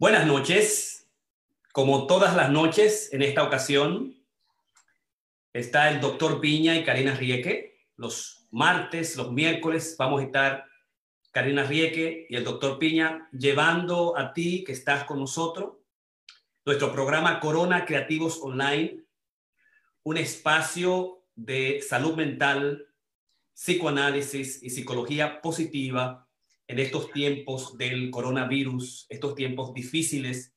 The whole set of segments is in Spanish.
Buenas noches. Como todas las noches, en esta ocasión está el doctor Piña y Karina Rieke. Los martes, los miércoles vamos a estar Karina Rieke y el doctor Piña llevando a ti que estás con nosotros nuestro programa Corona Creativos Online, un espacio de salud mental, psicoanálisis y psicología positiva en estos tiempos del coronavirus, estos tiempos difíciles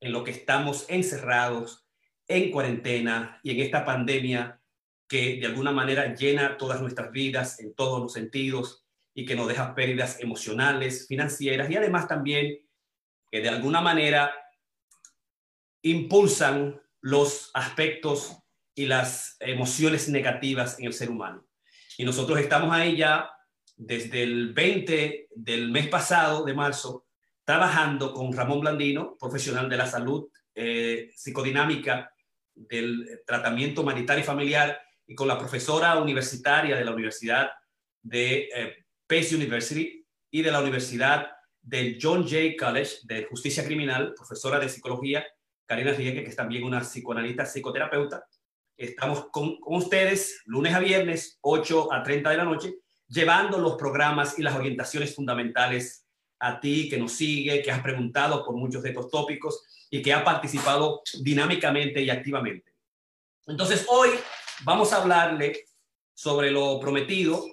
en lo que estamos encerrados, en cuarentena y en esta pandemia que de alguna manera llena todas nuestras vidas en todos los sentidos y que nos deja pérdidas emocionales, financieras y además también que de alguna manera impulsan los aspectos y las emociones negativas en el ser humano. Y nosotros estamos ahí ya desde el 20 del mes pasado, de marzo, trabajando con Ramón Blandino, profesional de la salud eh, psicodinámica del tratamiento humanitario y familiar, y con la profesora universitaria de la Universidad de eh, Pace University y de la Universidad del John Jay College de Justicia Criminal, profesora de psicología, Karina Rieke, que es también una psicoanalista psicoterapeuta. Estamos con, con ustedes lunes a viernes, 8 a 30 de la noche, llevando los programas y las orientaciones fundamentales a ti que nos sigue, que has preguntado por muchos de estos tópicos y que ha participado dinámicamente y activamente. Entonces, hoy vamos a hablarle sobre lo prometido,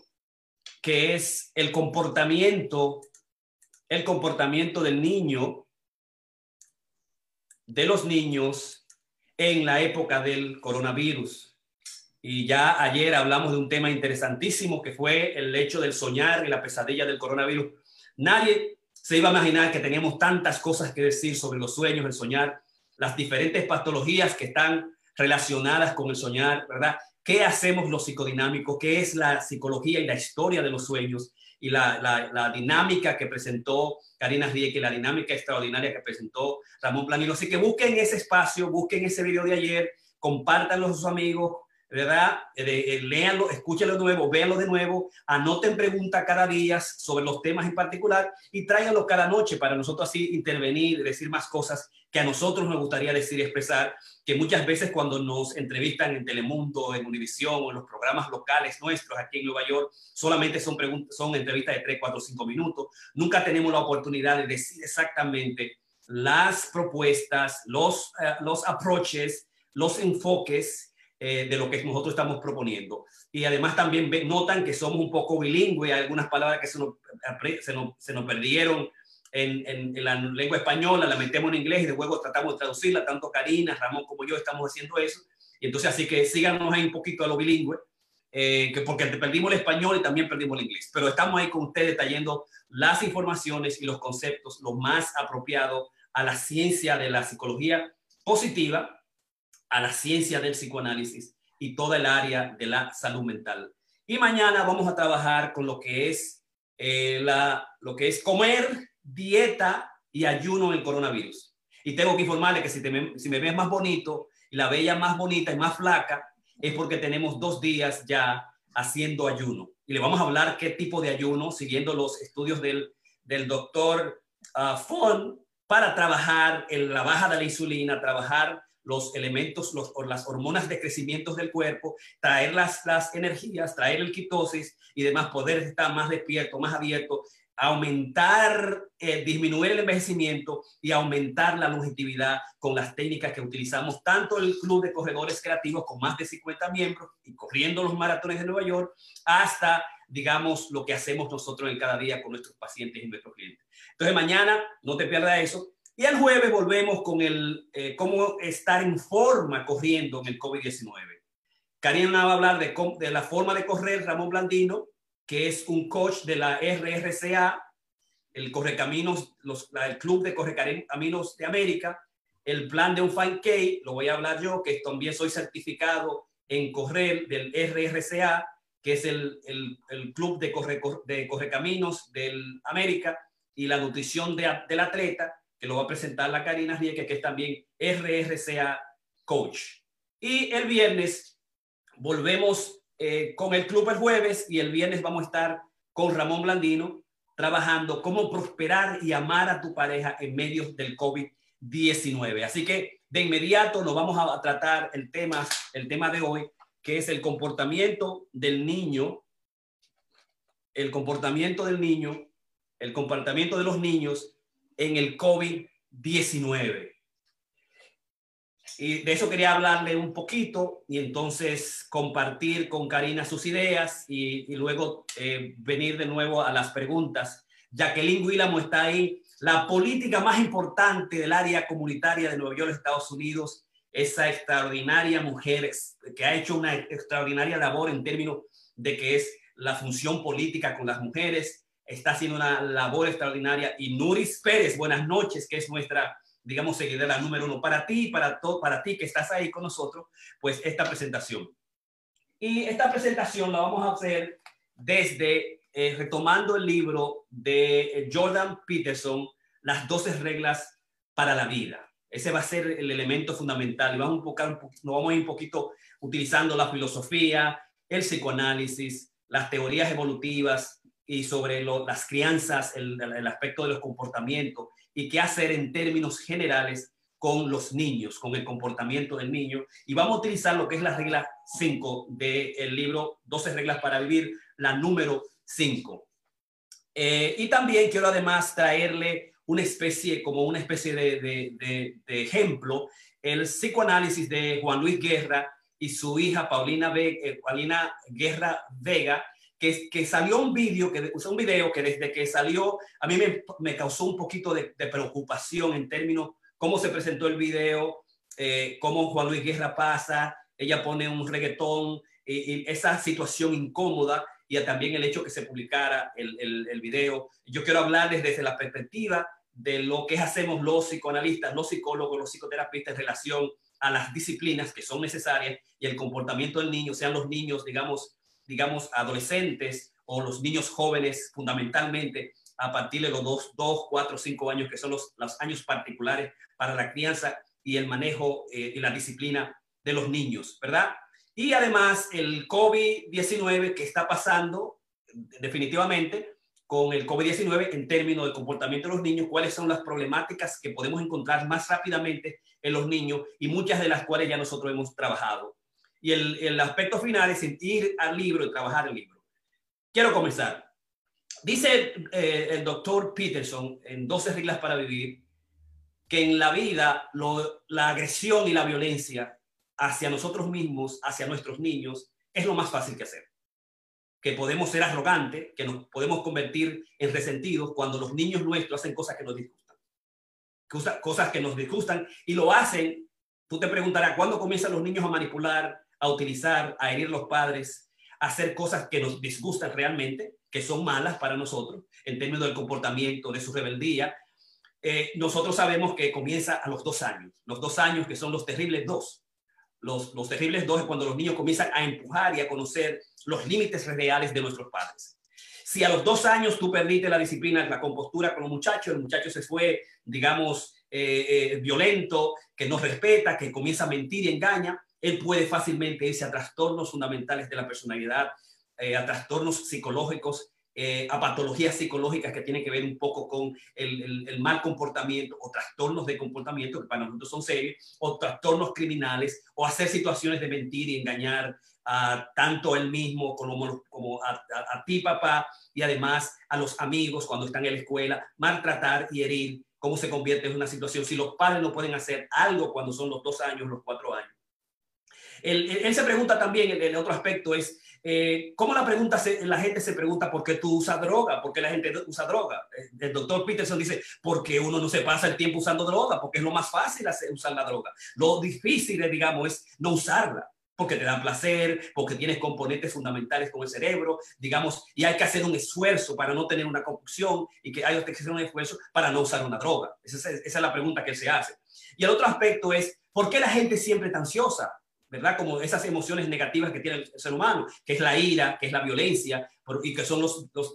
que es el comportamiento, el comportamiento del niño, de los niños en la época del coronavirus. Y ya ayer hablamos de un tema interesantísimo que fue el hecho del soñar y la pesadilla del coronavirus. Nadie se iba a imaginar que teníamos tantas cosas que decir sobre los sueños, el soñar, las diferentes patologías que están relacionadas con el soñar, ¿verdad? ¿Qué hacemos los psicodinámicos? ¿Qué es la psicología y la historia de los sueños? Y la, dinámica que presentó Karina Rieke, la dinámica extraordinaria que presentó Ramón Planilo. Así que busquen ese espacio, busquen ese video de ayer, compártanlo a sus amigos, ¿verdad? Eh, léanlo, escúchenlo de nuevo, véanlo de nuevo, anoten preguntas cada día sobre los temas en particular y tráiganlo cada noche para nosotros así intervenir, decir más cosas que a nosotros nos gustaría decir y expresar, que muchas veces cuando nos entrevistan en Telemundo, en Univisión o en los programas locales nuestros aquí en Nueva York, solamente son, preguntas, son entrevistas de 3, 4, 5 minutos. Nunca tenemos la oportunidad de decir exactamente las propuestas, los, uh, los approaches, los enfoques eh, de lo que nosotros estamos proponiendo. Y además también notan que somos un poco bilingües, hay algunas palabras que se nos, se nos, se nos perdieron en, en, la lengua española, la metemos en inglés y luego tratamos de traducirla, tanto Karina, Ramón como yo estamos haciendo eso. Y entonces así que síganos ahí un poquito a lo bilingüe, eh, que porque perdimos el español y también perdimos el inglés. Pero estamos ahí con ustedes trayendo las informaciones y los conceptos lo más apropiado a la ciencia de la psicología positiva a la ciencia del psicoanálisis y toda el área de la salud mental. Y mañana vamos a trabajar con lo que es, eh, la, lo que es comer, dieta y ayuno en coronavirus. Y tengo que informarle que si, si me ves más bonito y la bella más bonita y más flaca, es porque tenemos dos días ya haciendo ayuno. Y le vamos a hablar qué tipo de ayuno, siguiendo los estudios del, del doctor uh, Fon, para trabajar en la baja de la insulina, trabajar los elementos, los, las hormonas de crecimiento del cuerpo, traer las, energías, traer el quitosis y demás, poder estar más despierto, más abierto, aumentar, eh, disminuir el envejecimiento y aumentar la longevidad con las técnicas que utilizamos tanto el Club de Corredores Creativos con más de 50 miembros y corriendo los maratones de Nueva York, hasta, digamos, lo que hacemos nosotros en cada día con nuestros pacientes y nuestros clientes. Entonces, mañana no te pierdas eso. Y el jueves volvemos con el eh, cómo estar en forma corriendo en el COVID-19. Karina va a hablar de, de, la forma de correr, Ramón Blandino, que es un coach de la RRCA, el Correcaminos, los, el Club de Correcaminos de América, el plan de un 5K, lo voy a hablar yo, que también soy certificado en correr del RRCA, que es el, el, el Club de, corre, de Correcaminos de América, y la nutrición de, del atleta que lo va a presentar la Karina Rieke, que es también RRCA Coach. Y el viernes volvemos eh, con el club el jueves y el viernes vamos a estar con Ramón Blandino trabajando cómo prosperar y amar a tu pareja en medio del COVID-19. Así que de inmediato nos vamos a tratar el tema, el tema de hoy, que es el comportamiento del niño, el comportamiento del niño, el comportamiento de los niños en el COVID-19. Y de eso quería hablarle un poquito y entonces compartir con Karina sus ideas y, luego eh, venir de nuevo a las preguntas. Jacqueline Willamo está ahí. La política más importante del área comunitaria de Nueva York, Estados Unidos, esa extraordinaria mujer que ha hecho una extraordinaria labor en términos de que es la función política con las mujeres, está haciendo una labor extraordinaria. Y Nuris Pérez, buenas noches, que es nuestra digamos, seguidora número uno. Para ti, para, todo, para ti que estás ahí con nosotros, pues esta presentación. Y esta presentación la vamos a hacer desde, eh, retomando el libro de Jordan Peterson, Las 12 reglas para la vida. Ese va a ser el elemento fundamental. Y vamos un poco, nos vamos a ir un poquito utilizando la filosofía, el psicoanálisis, las teorías evolutivas y sobre las crianzas, el, aspecto de los comportamientos y qué hacer en términos generales con los niños, con el comportamiento del niño. Y vamos a utilizar lo que es la regla 5 del libro 12 reglas para vivir, la número 5. Eh, y también quiero además traerle una especie, como una especie de, ejemplo, el psicoanálisis de Juan Luis Guerra y su hija Paulina, eh, Paulina Guerra Vega, que, salió un vídeo, que usó un video que desde que salió a mí me, causó un poquito de, preocupación en términos cómo se presentó el video, eh, cómo Juan Luis Guerra pasa, ella pone un reggaetón, y, esa situación incómoda y también el hecho que se publicara el, el, el video. Yo quiero hablarles desde la perspectiva de lo que hacemos los psicoanalistas, los psicólogos, los psicoterapistas en relación a las disciplinas que son necesarias y el comportamiento del niño, sean los niños, digamos, digamos, adolescentes o los niños jóvenes fundamentalmente a partir de los 2, 2 4, 5 años, que son los, los años particulares para la crianza y el manejo eh, y la disciplina de los niños, ¿verdad? Y además el COVID-19 que está pasando definitivamente con el COVID-19 en términos de comportamiento de los niños, cuáles son las problemáticas que podemos encontrar más rápidamente en los niños y muchas de las cuales ya nosotros hemos trabajado y el, aspecto final es ir al libro y trabajar el libro. Quiero comenzar. Dice eh, el doctor Peterson en 12 reglas para vivir que en la vida la agresión y la violencia hacia nosotros mismos, hacia nuestros niños, es lo más fácil que hacer. Que podemos ser arrogantes, que nos podemos convertir en resentidos cuando los niños nuestros hacen cosas que nos disgustan. Cosas que nos disgustan y lo hacen. Tú te preguntarás, ¿cuándo comienzan los niños a manipular, a utilizar, a herir los padres, a hacer cosas que nos disgustan realmente, que son malas para nosotros en términos del comportamiento, de su rebeldía. Eh, nosotros sabemos que comienza a los dos años, los dos años que son los terribles dos. Los, los terribles dos es cuando los niños comienzan a empujar y a conocer los límites reales de nuestros padres. Si a los dos años tú perdiste la disciplina, la compostura con los muchachos, el muchacho se fue, digamos, eh, eh, violento, que no respeta, que comienza a mentir y engaña, él puede fácilmente irse a trastornos fundamentales de la personalidad, eh, a trastornos psicológicos, a patologías psicológicas que tienen que ver un poco con el, mal comportamiento o trastornos de comportamiento que para nosotros son serios, o trastornos criminales, o hacer situaciones de mentir y engañar a tanto él mismo como, como a, a ti, papá, y además a los amigos cuando están en la escuela, maltratar y herir, cómo se convierte en una situación. Si los padres no pueden hacer algo cuando son los dos años, los cuatro años, él, se pregunta también, el, otro aspecto es, eh, ¿cómo la, pregunta la gente se pregunta por qué tú usas droga? ¿Por qué la gente usa droga? El doctor Peterson dice, porque uno no se pasa el tiempo usando droga, porque es lo más fácil hacer, usar la droga. Lo difícil, digamos, es no usarla porque te da placer, porque tienes componentes fundamentales como el cerebro, digamos, y hay que hacer un esfuerzo para no tener una compulsión y que hay que hacer un esfuerzo para no usar una droga. Esa es, la pregunta que se hace. Y el otro aspecto es, ¿por qué la gente siempre está ansiosa? ¿verdad? Como esas emociones negativas que tiene el ser humano, que es la ira, que es la violencia y que son los, los,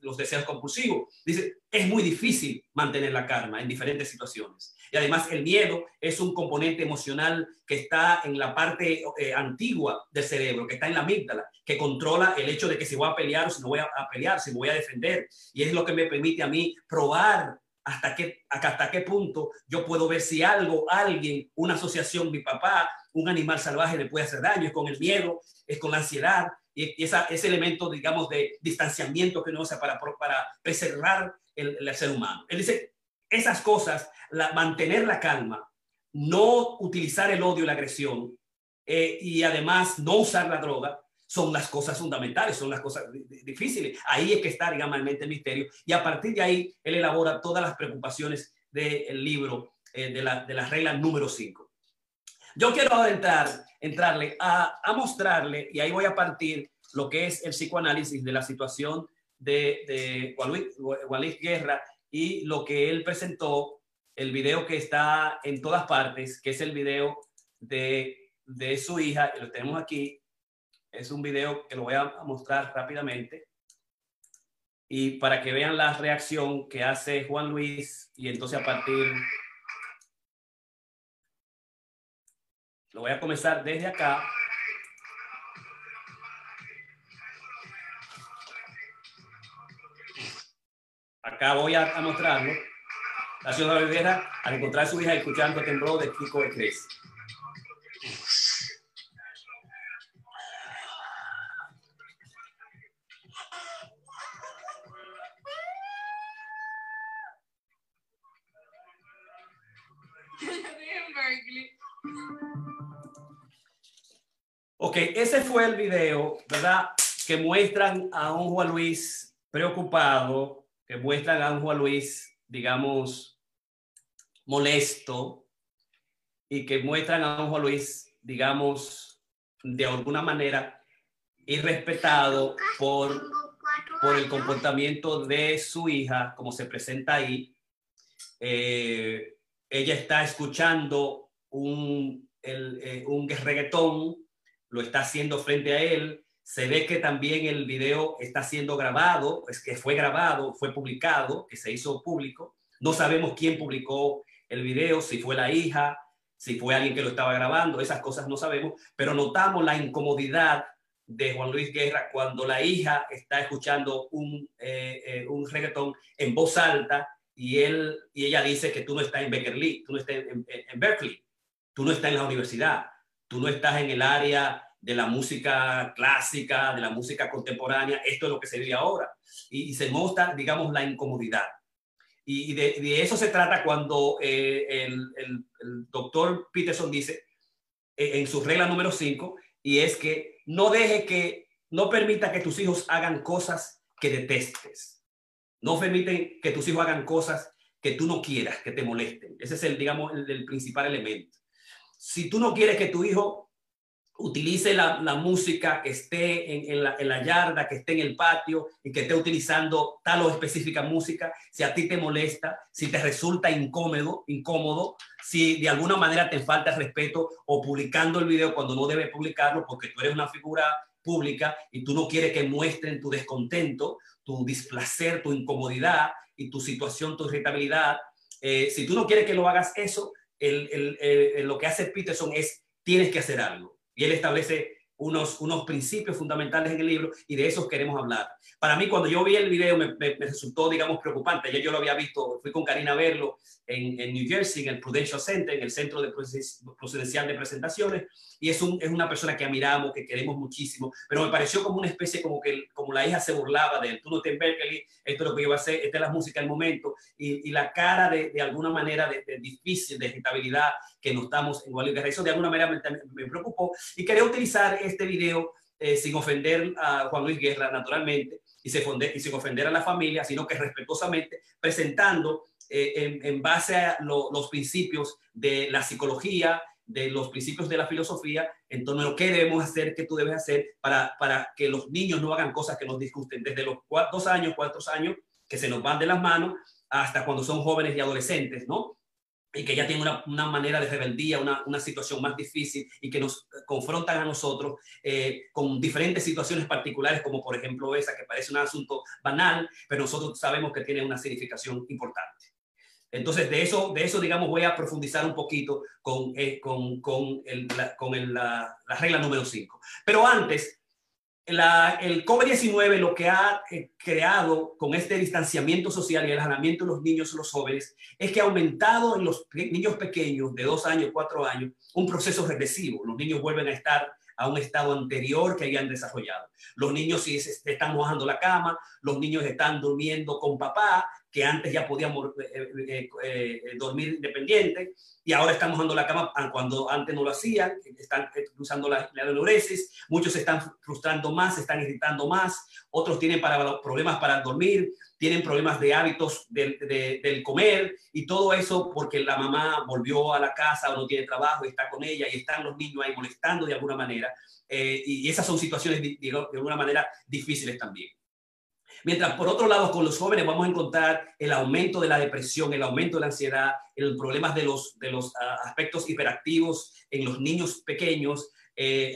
los deseos compulsivos. Dice, es muy difícil mantener la calma en diferentes situaciones. Y además el miedo es un componente emocional que está en la parte eh, antigua del cerebro, que está en la amígdala, que controla el hecho de que si voy a pelear o si no voy a, a pelear, si me voy a defender. Y es lo que me permite a mí probar hasta qué, hasta qué punto yo puedo ver si algo, alguien, una asociación, mi papá, un animal salvaje le puede hacer daño, es con el miedo, es con la ansiedad y, esa, ese elemento, digamos, de distanciamiento que uno usa para, para preservar el, ser humano. Él dice, esas cosas, la, mantener la calma, no utilizar el odio y la agresión eh, y además no usar la droga, son las cosas fundamentales, son las cosas difíciles. Ahí es que está, digamos, el misterio. Y a partir de ahí, él elabora todas las preocupaciones del libro eh, de, la, de las reglas número 5. Yo quiero entrar, entrarle a, mostrarle, y ahí voy a partir lo que es el psicoanálisis de la situación de, de Luis, Guerra y lo que él presentó, el video que está en todas partes, que es el video de, de su hija, lo tenemos aquí, es un video que lo voy a mostrar rápidamente. Y para que vean la reacción que hace Juan Luis, y entonces a partir Lo voy a comenzar desde acá. Acá voy a, mostrarlo. La señora Rivera, al encontrar a su hija escuchando temblor de Kiko de Cres. Ok, ese fue el video, ¿verdad? Que muestran a un Juan Luis preocupado, que muestran a Juan Luis, digamos, molesto, y que muestran a Juan Luis, digamos, de alguna manera irrespetado por, por el comportamiento de su hija, como se presenta ahí. Eh, ella está escuchando un, eh, un reggaetón lo está haciendo frente a él. Se ve que también el video está siendo grabado, es que fue grabado, fue publicado, que se hizo público. No sabemos quién publicó el video, si fue la hija, si fue alguien que lo estaba grabando, esas cosas no sabemos, pero notamos la incomodidad de Juan Luis Guerra cuando la hija está escuchando un, eh, eh, un reggaetón en voz alta y, él, y ella dice que tú no estás en Berkeley, tú no estás en, en Berkeley, tú no estás en la universidad, tú no estás en el área de la música clásica, de la música contemporánea, esto es lo que se vive ahora. Y, se muestra, digamos, la incomodidad. Y, de, eso se trata cuando eh, el, doctor Peterson dice eh, en su regla número 5, y es que no deje que, no permita que tus hijos hagan cosas que detestes. No permiten que tus hijos hagan cosas que tú no quieras, que te molesten. Ese es el, digamos, el principal elemento. Si tú no quieres que tu hijo utilice la, música que esté en, la, yarda, que esté en el patio y que esté utilizando tal o específica música, si a ti te molesta, si te resulta incómodo, incómodo, si de alguna manera te falta respeto o publicando el video cuando no debes publicarlo porque tú eres una figura pública y tú no quieres que muestren tu descontento, tu displacer, tu incomodidad y tu situación, tu irritabilidad. Eh, si tú no quieres que lo hagas eso, lo que hace Peterson es tienes que hacer algo y él establece unos, unos principios fundamentales en el libro y de esos queremos hablar. Para mí, cuando yo vi el video, me, resultó, digamos, preocupante. Ya yo lo había visto, fui con Karina a verlo en, en, New Jersey, en el Prudential Center, en el Centro de Procedencial de Presentaciones, y es, un, es una persona que admiramos, que queremos muchísimo, pero me pareció como una especie como que como la hija se burlaba de él. Tú no te Berkeley, esto es lo que yo voy a hacer, esta es la música del momento, y, y la cara de, de alguna manera de, difícil, de irritabilidad que nos estamos en Guadalupe. Eso de alguna manera me, me preocupó y quería utilizar este video eh, sin ofender a Juan Luis Guerra, naturalmente, y, sin ofender a la familia, sino que respetuosamente presentando eh, en, base a los principios de la psicología, de los principios de la filosofía, en torno a lo que debemos hacer, qué tú debes hacer para, para que los niños no hagan cosas que nos disgusten, desde los dos años, cuatro años, que se nos van de las manos, hasta cuando son jóvenes y adolescentes, ¿no? Y que ya tienen una, manera de rebeldía, una, una, situación más difícil y que nos confrontan a nosotros eh, con diferentes situaciones particulares, como por ejemplo esa que parece un asunto banal, pero nosotros sabemos que tiene una significación importante. Entonces, de eso, de eso digamos, voy a profundizar un poquito con, eh, con, con, el, con la, la regla número 5. Pero antes, el COVID-19 lo que ha eh, creado con este distanciamiento social y el alejamiento de los niños y los jóvenes es que ha aumentado en los niños pequeños de dos años, cuatro años, un proceso regresivo. Los niños vuelven a estar a un estado anterior que habían desarrollado. Los niños están mojando la cama, los niños están durmiendo con papá, que antes ya podíamos eh, eh, eh, dormir independiente y ahora están mojando la cama cuando antes no lo hacían, están usando la, la muchos se están frustrando más, se están irritando más, otros tienen problemas para dormir, tienen problemas de hábitos del, del, comer y todo eso porque la mamá volvió a la casa o no tiene trabajo y está con ella y están los niños ahí molestando de alguna manera. y esas son situaciones de, de alguna manera difíciles también. Mientras por otro lado, con los jóvenes vamos a encontrar el aumento de la depresión, el aumento de la ansiedad, el problemas de los, de los ah, aspectos hiperactivos en los niños pequeños, eh,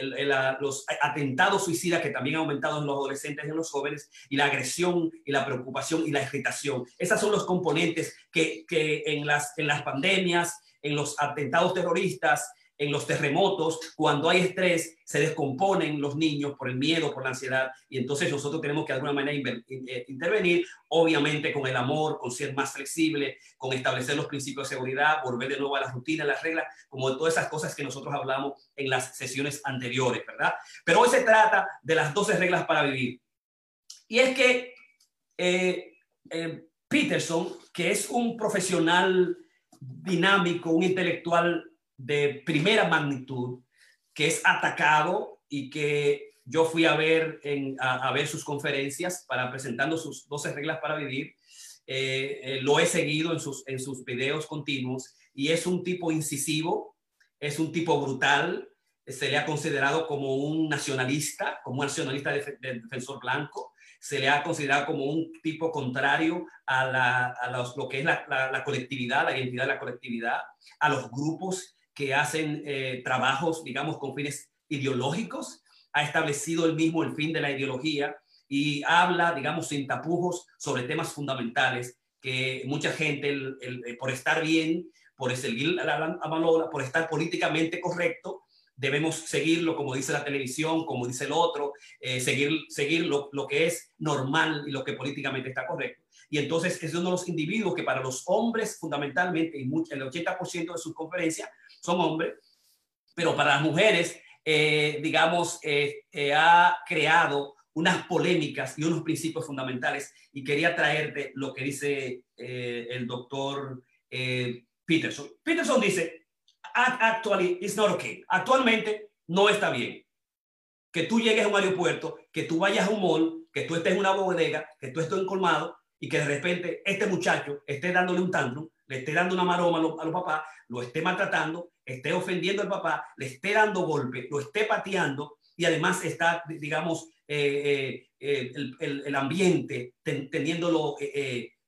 los atentados suicidas que también han aumentado en los adolescentes y en los jóvenes, y la agresión y la preocupación y la irritación. Esos son los componentes que, que en, las, en las pandemias, en los atentados terroristas, en los terremotos, cuando hay estrés, se descomponen los niños por el miedo, por la ansiedad, y entonces nosotros tenemos que de alguna manera eh, intervenir, obviamente con el amor, con ser más flexible, con establecer los principios de seguridad, volver de nuevo a la rutina, las reglas, como todas esas cosas que nosotros hablamos en las sesiones anteriores, ¿verdad? Pero hoy se trata de las 12 reglas para vivir. Y es que eh, eh, Peterson, que es un profesional dinámico, un intelectual de primera magnitud que es atacado y que yo fui a ver, a, ver sus conferencias para presentando sus 12 reglas para vivir. Eh, eh, lo he seguido en sus, en sus videos continuos y es un tipo incisivo, es un tipo brutal, se le ha considerado como un nacionalista, como un nacionalista de, defensor blanco, se le ha considerado como un tipo contrario a, la, a lo que es la, la, colectividad, la identidad de la colectividad, a los grupos que hacen eh, trabajos, digamos, con fines ideológicos, ha establecido el mismo el fin de la ideología y habla, digamos, sin tapujos sobre temas fundamentales que mucha gente, eh, por estar bien, por seguir la, por estar políticamente correcto, debemos seguirlo como dice la televisión, como dice el otro, eh, seguir, seguir lo, lo, que es normal y lo que políticamente está correcto. Y entonces es uno de los individuos que para los hombres fundamentalmente, y el 80% de sus conferencias son hombres, pero para las mujeres, eh, digamos, eh, eh, ha creado unas polémicas y unos principios fundamentales. Y quería traerte lo que dice el doctor Peterson. Peterson dice, actually, it's not okay. Actualmente no está bien que tú llegues a un aeropuerto, que tú vayas a un mall, que tú estés en una bodega, que tú estés en colmado y que de repente este muchacho esté dándole un tantrum, le esté dando una maroma a los, papás, lo esté maltratando, esté ofendiendo al papá, le esté dando golpe, lo esté pateando y además está, digamos, eh, eh, eh, el, el, ambiente teniéndolo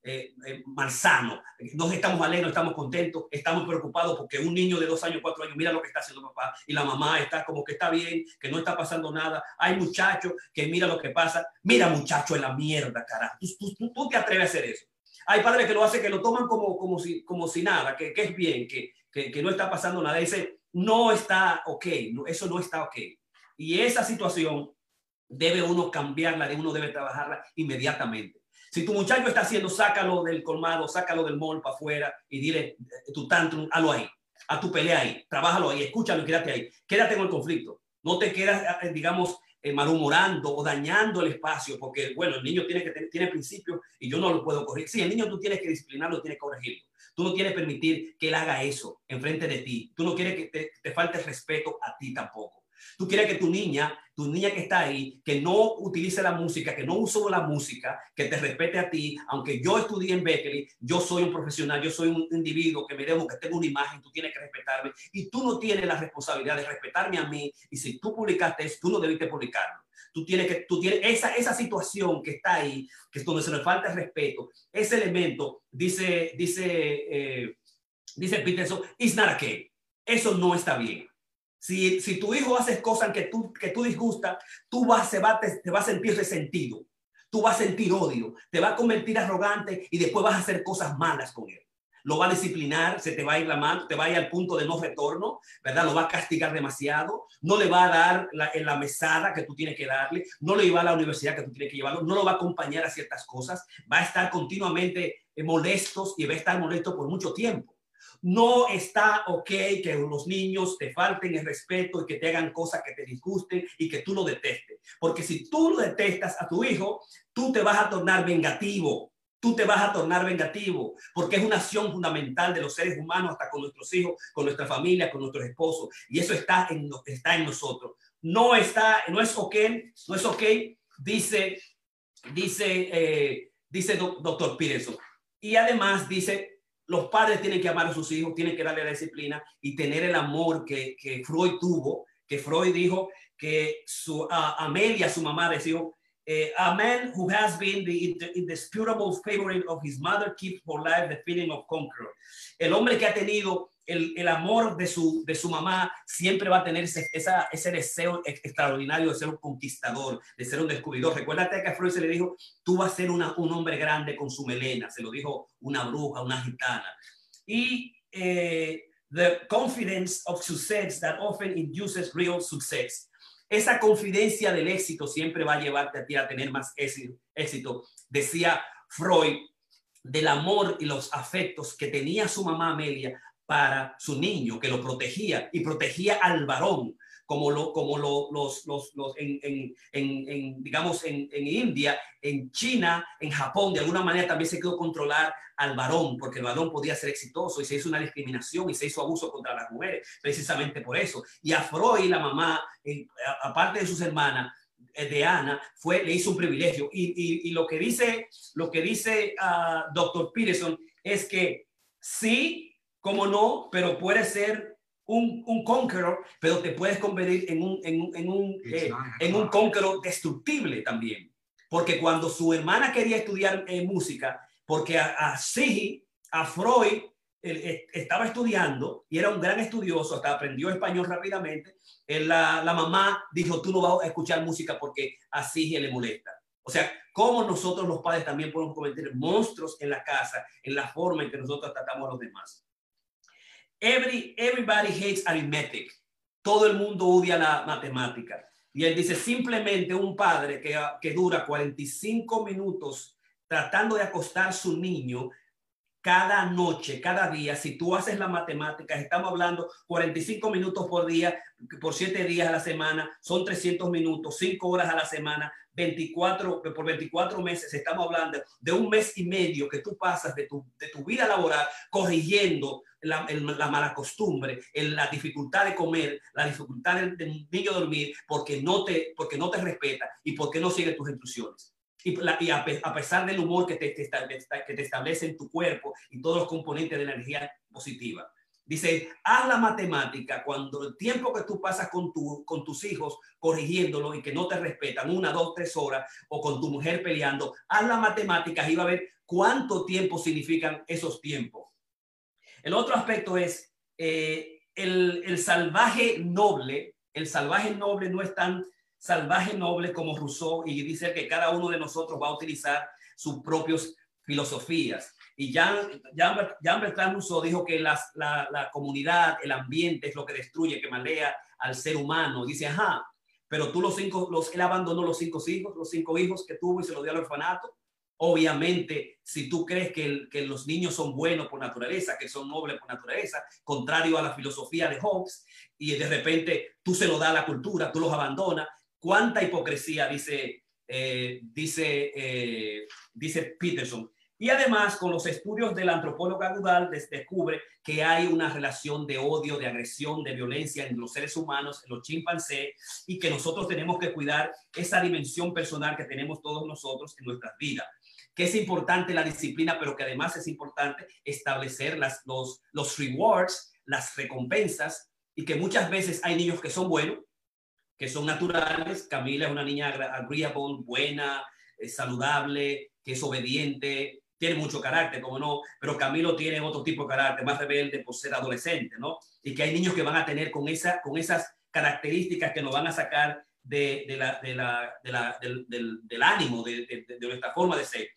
eh, malsano. No estamos alegres, estamos contentos, estamos preocupados porque un niño de dos años, cuatro años, mira lo que está haciendo papá y la mamá está como que está bien, que no está pasando nada. Hay muchachos que mira lo que pasa. Mira muchacho en la mierda, carajo. Tú, tú, tú, te atreves a hacer eso. Hay padres que lo hacen, que lo toman como, como, si, como si nada, que, que es bien, que, que, que, no está pasando nada. Dice, no está ok, no, eso no está ok. Y esa situación debe uno cambiarla, uno debe trabajarla inmediatamente. Si tu muchacho está haciendo, sácalo del colmado, sácalo del mall para afuera y dile eh, tu tantrum, hazlo ahí, a tu pelea ahí, trabájalo ahí, escúchalo y quédate ahí. Quédate con el conflicto. No te quedas, eh, eh, digamos, malhumorando o dañando el espacio, porque, bueno, el niño tiene, que tiene principios y yo no lo puedo corregir. Sí, el niño tú tienes que disciplinarlo, tienes que corregirlo. Tú no quieres permitir que él haga eso enfrente de ti. Tú no quieres que te, te falte respeto a ti tampoco. Tú quieres que tu niña, tu niña que está ahí, que no utilice la música, que no use la música, que te respete a ti, aunque yo estudié en Berkeley, yo soy un profesional, yo soy un individuo que me debo, que tengo una imagen, tú tienes que respetarme y tú no tienes la responsabilidad de respetarme a mí y si tú publicaste eso, tú no debiste publicarlo. Tú tienes que, tú tienes esa, esa situación que está ahí, que es donde se nos falta el respeto, ese elemento, dice, dice, eh, dice Peterson, it's not okay. Eso no está bien. Si, si tu hijo hace cosas que tú, que tú disgusta, tú vas, se va, te, te vas a sentir resentido. Tú vas a sentir odio. Te va a convertir arrogante y después vas a hacer cosas malas con él lo va a disciplinar, se te va a ir la mano, te va a ir al punto de no retorno, ¿verdad? Lo va a castigar demasiado, no le va a dar la, en la mesada que tú tienes que darle, no le va a la universidad que tú tienes que llevarlo, no lo va a acompañar a ciertas cosas, va a estar continuamente eh, molestos y va a estar molesto por mucho tiempo. No está ok que los niños te falten el respeto y que te hagan cosas que te disgusten y que tú lo detestes. Porque si tú lo detestas a tu hijo, tú te vas a tornar vengativo tú te vas a tornar vengativo, porque es una acción fundamental de los seres humanos, hasta con nuestros hijos, con nuestra familia, con nuestros esposos, y eso está en, nosotros. No está, no es ok, no es ok, dice, dice, eh, dice doctor Peterson. Y además dice, los padres tienen que amar a sus hijos, tienen que darle la disciplina y tener el amor que, Freud tuvo, que Freud dijo que su Amelia, su mamá, decía, Uh, a man who has been the indisputable favorite of his mother keeps for life the feeling of conqueror. El hombre que ha tenido el, el, amor de su, de su mamá siempre va a tener ese, esa, ese deseo extraordinario de ser un conquistador, de ser un descubridor. Recuérdate que a Freud se le dijo, tú vas a ser una, un hombre grande con su melena, se lo dijo una bruja, una gitana. Y eh, the confidence of success that often induces real success esa confidencia del éxito siempre va a llevarte a ti a tener más éxito. Decía Freud del amor y los afectos que tenía su mamá Amelia para su niño, que lo protegía y protegía al varón como lo, como lo, los, los, los en, en, en, digamos, en, en, India, en China, en Japón, de alguna manera también se quedó controlar al varón, porque el varón podía ser exitoso y se hizo una discriminación y se hizo abuso contra las mujeres, precisamente por eso. Y a Freud, la mamá, aparte de sus hermanas, eh, de Ana, fue, le hizo un privilegio. Y, y, y lo que dice, lo que dice uh, Dr. Peterson es que sí, como no, pero puede ser un, un conqueror, pero te puedes convertir en un, en un, en un, eh, en un conqueror destructible también. Porque cuando su hermana quería estudiar eh, música, porque a, a a Freud, él, estaba estudiando y era un gran estudioso, hasta aprendió español rápidamente, la, la, mamá dijo, tú no vas a escuchar música porque a Sige le molesta. O sea, cómo nosotros los padres también podemos cometer monstruos en la casa, en la forma en que nosotros tratamos a los demás. Every, everybody hates arithmetic. Todo el mundo odia la matemática. Y él dice, simplemente un padre que, que dura 45 minutos tratando de acostar su niño cada noche, cada día, si tú haces la matemática, estamos hablando 45 minutos por día, por 7 días a la semana, son 300 minutos, 5 horas a la semana, 24, por 24 meses, estamos hablando de un mes y medio que tú pasas de tu, de tu vida laboral corrigiendo la, la mala costumbre, la dificultad de comer, la dificultad del, niño dormir, porque no, te, porque no te respeta y porque no sigue tus instrucciones. Y, a, pesar del humor que te, que te establece en tu cuerpo y todos los componentes de la energía positiva. Dice, haz la matemática cuando el tiempo que tú pasas con, tu, con tus hijos corrigiéndolo y que no te respetan una, dos, tres horas o con tu mujer peleando, haz la matemática y va a ver cuánto tiempo significan esos tiempos. El otro aspecto es eh, el, el salvaje noble. El salvaje noble no es tan salvaje noble como Rousseau y dice que cada uno de nosotros va a utilizar sus propias filosofías. Y Jean, Jean, Jean Bertrand Rousseau dijo que la, la, comunidad, el ambiente es lo que destruye, que malea al ser humano. Dice, ajá, pero tú los cinco, los, él abandonó los cinco hijos, los cinco hijos que tuvo y se los dio al orfanato. Obviamente, si tú crees que, los niños son buenos por naturaleza, que son nobles por naturaleza, contrario a la filosofía de Hobbes, y de repente tú se lo das a la cultura, tú los abandonas, cuánta hipocresía, dice, eh, dice, eh, dice Peterson. Y además, con los estudios del antropólogo Goodall, descubre que hay una relación de odio, de agresión, de violencia en los seres humanos, en los chimpancés, y que nosotros tenemos que cuidar esa dimensión personal que tenemos todos nosotros en nuestras vidas. Que es importante la disciplina, pero que además es importante establecer las, los, los rewards, las recompensas, y que muchas veces hay niños que son buenos, que son naturales. Camila es una niña agreeable, buena, saludable, que es obediente, tiene mucho carácter, como no, pero Camilo tiene otro tipo de carácter, más rebelde por ser adolescente, ¿no? Y que hay niños que van a tener con, esa, con esas características que nos van a sacar de, de la, de la, de la, del, ánimo, de, de nuestra forma de ser.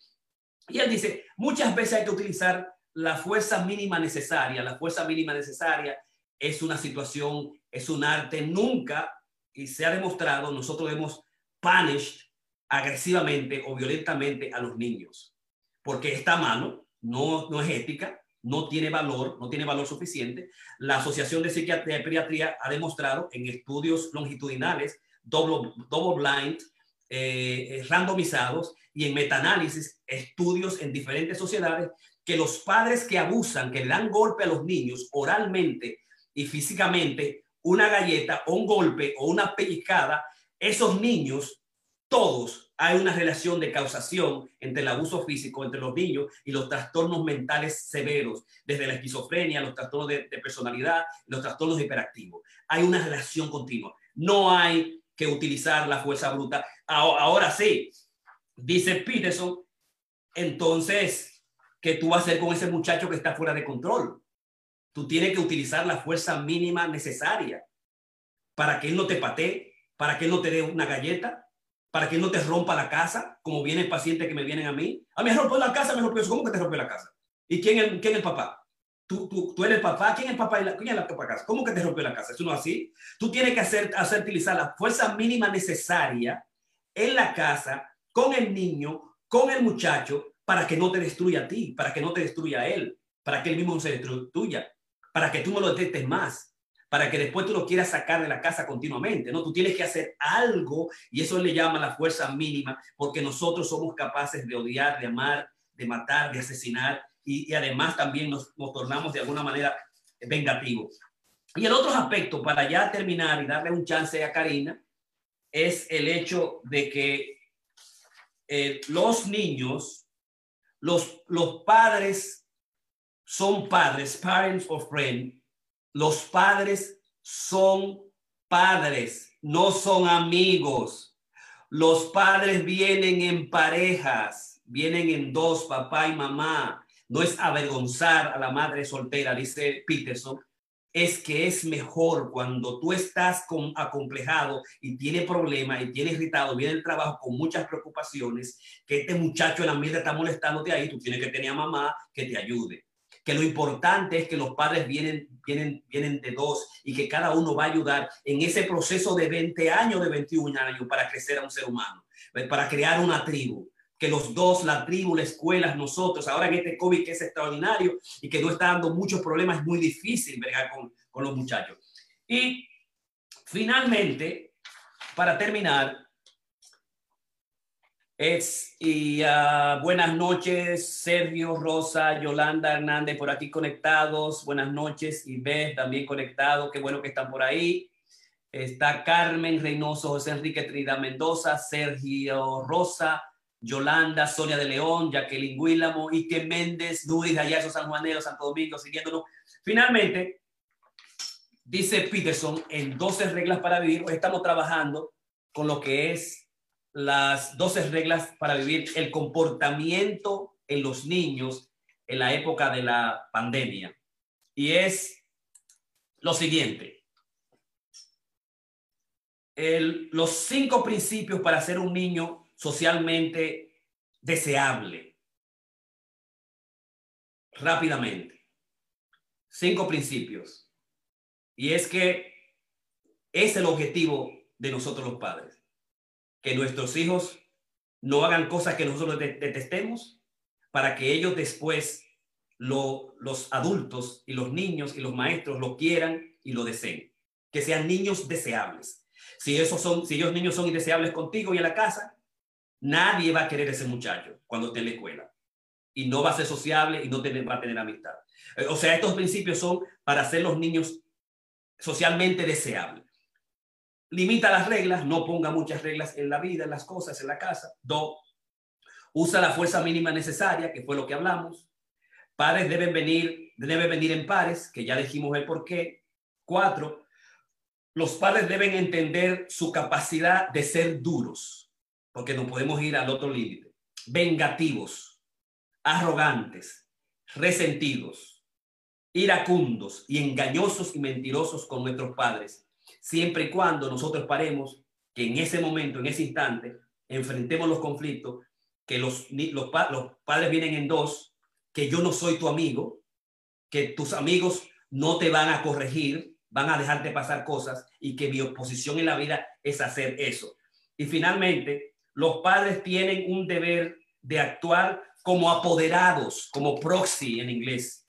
Y él dice, muchas veces hay que utilizar la fuerza mínima necesaria. La fuerza mínima necesaria es una situación, es un arte. Nunca, y se ha demostrado, nosotros hemos punished agresivamente o violentamente a los niños, porque esta mano no, no es ética, no tiene valor, no tiene valor suficiente. La Asociación de Psiquiatría y Pediatría ha demostrado en estudios longitudinales, double, double blind, eh, eh, randomizados y en metaanálisis, estudios en diferentes sociedades, que los padres que abusan, que le dan golpe a los niños oralmente y físicamente, una galleta un golpe o una pellizcada, esos niños, todos, hay una relación de causación entre el abuso físico entre los niños y los trastornos mentales severos, desde la esquizofrenia, los trastornos de, de personalidad, los trastornos hiperactivos. Hay una relación continua. No hay que utilizar la fuerza bruta. Ahora sí, dice Peterson, entonces, ¿qué tú vas a hacer con ese muchacho que está fuera de control? Tú tienes que utilizar la fuerza mínima necesaria para que él no te patee, para que él no te dé una galleta, para que él no te rompa la casa, como vienen pacientes que me vienen a mí. A mí me rompió la casa, me rompió eso. ¿Cómo que te rompió la casa? ¿Y quién es, quién es el papá? Tú, tú, tú, eres el papá, ¿quién es el papá y la, quién es la casa? ¿Cómo que te rompió la casa? Eso no es así. Tú tienes que hacer, hacer utilizar la fuerza mínima necesaria en la casa, con el niño, con el muchacho, para que no te destruya a ti, para que no te destruya a él, para que él mismo se destruya, para que tú no lo detestes más, para que después tú lo quieras sacar de la casa continuamente, ¿no? Tú tienes que hacer algo y eso le llama la fuerza mínima, porque nosotros somos capaces de odiar, de amar, de matar, de asesinar y, y además también nos, nos tornamos de alguna manera vengativos. Y el otro aspecto, para ya terminar y darle un chance a Karina, es el hecho de que eh, los niños, los, los padres son padres, parents of friend, los padres son padres, no son amigos. Los padres vienen en parejas, vienen en dos, papá y mamá no es avergonzar a la madre soltera, dice Peterson, es que es mejor cuando tú estás con, acomplejado y tiene problemas y tiene irritado, viene el trabajo con muchas preocupaciones, que este muchacho en la mierda está molestándote ahí, tú tienes que tener a mamá que te ayude. Que lo importante es que los padres vienen, vienen, vienen de dos y que cada uno va a ayudar en ese proceso de 20 años, de 21 años para crecer a un ser humano, para crear una tribu que los dos, la tribu, la escuela, nosotros, ahora en este COVID que es extraordinario y que no está dando muchos problemas, es muy difícil bregar con, con los muchachos. Y finalmente, para terminar, es y uh, buenas noches, Sergio, Rosa, Yolanda Hernández por aquí conectados. Buenas noches, Beth también conectado. Qué bueno que están por ahí. Está Carmen Reynoso, José Enrique Trinidad Mendoza, Sergio Rosa, Yolanda, Sonia de León, Jacqueline Guílamo, Ike Méndez, Nuris Ayazo, San Juanero, Santo Domingo, siguiéndolo. Finalmente, dice Peterson, en 12 reglas para vivir, estamos trabajando con lo que es las 12 reglas para vivir el comportamiento en los niños en la época de la pandemia. Y es lo siguiente. Los cinco principios para ser un niño socialmente deseable. Rápidamente. Cinco principios. Y es que es el objetivo de nosotros los padres. Que nuestros hijos no hagan cosas que nosotros detestemos para que ellos después lo, los adultos y los niños y los maestros lo quieran y lo deseen. Que sean niños deseables. Si esos son, si ellos niños son indeseables contigo y en la casa, Nadie va a querer ese muchacho cuando esté en la escuela. Y no va a ser sociable y no va a tener amistad. Eh, o sea, estos principios son para hacer los niños socialmente deseables. Limita las reglas, no ponga muchas reglas en la vida, en las cosas, en la casa. Dos, usa la fuerza mínima necesaria, que fue lo que hablamos. Padres deben venir, deben venir en pares, que ya dijimos el por qué. Cuatro, los padres deben entender su capacidad de ser duros porque no podemos ir al otro límite. Vengativos. arrogantes, resentidos, iracundos y engañosos y mentirosos con nuestros padres, siempre y cuando nosotros paremos que en ese momento, en ese instante, enfrentemos los conflictos, que los, los, los padres vienen en dos, que yo no soy tu amigo, que tus amigos no te van a corregir, van a dejarte pasar cosas y que mi oposición en la vida es hacer eso. Y finalmente, los padres tienen un deber de actuar como apoderados, como proxy en inglés,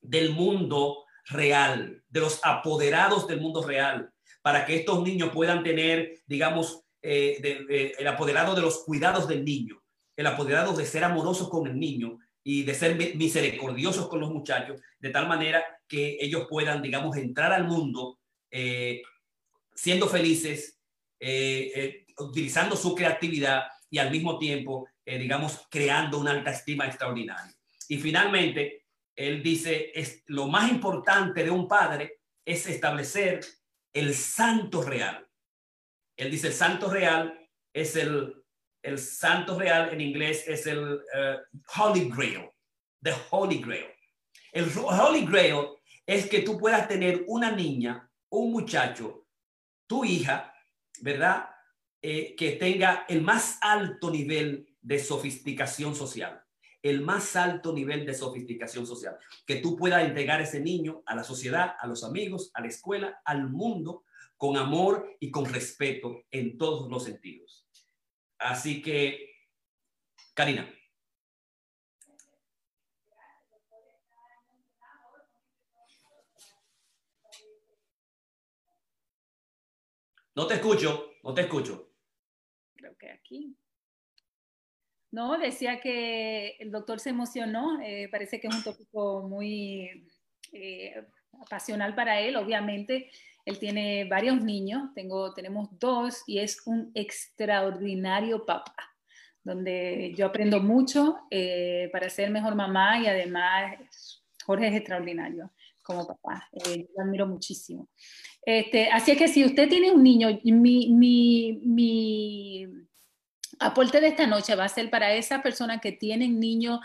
del mundo real, de los apoderados del mundo real, para que estos niños puedan tener, digamos, eh, el apoderado de los cuidados del niño, el apoderado de ser amorosos con el niño y de ser misericordiosos con los muchachos, de tal manera que ellos puedan, digamos, entrar al mundo eh, siendo felices, eh, utilizando su creatividad y al mismo tiempo, digamos, creando una alta estima extraordinaria. Y finalmente, él dice, es, lo más importante de un padre es establecer el santo real. Él dice, el santo real es el, el santo real en inglés es el uh, Holy Grail, the Holy Grail. El Holy Grail es que tú puedas tener una niña, un muchacho, tu hija, ¿verdad? Eh, que tenga el más alto nivel de sofisticación social, el más alto nivel de sofisticación social, que tú puedas entregar ese niño a la sociedad, a los amigos, a la escuela, al mundo, con amor y con respeto en todos los sentidos. Así que, Karina. No te escucho, no te escucho. Aquí. No, decía que el doctor se emocionó, eh, parece que es un tópico muy eh, pasional para él, obviamente. Él tiene varios niños, tengo, tenemos dos y es un extraordinario papá, donde yo aprendo mucho eh, para ser mejor mamá y además Jorge es extraordinario como papá, eh, lo admiro muchísimo. Este, así es que si usted tiene un niño, mi, mi aporte de esta noche va a ser para esas personas que tienen niños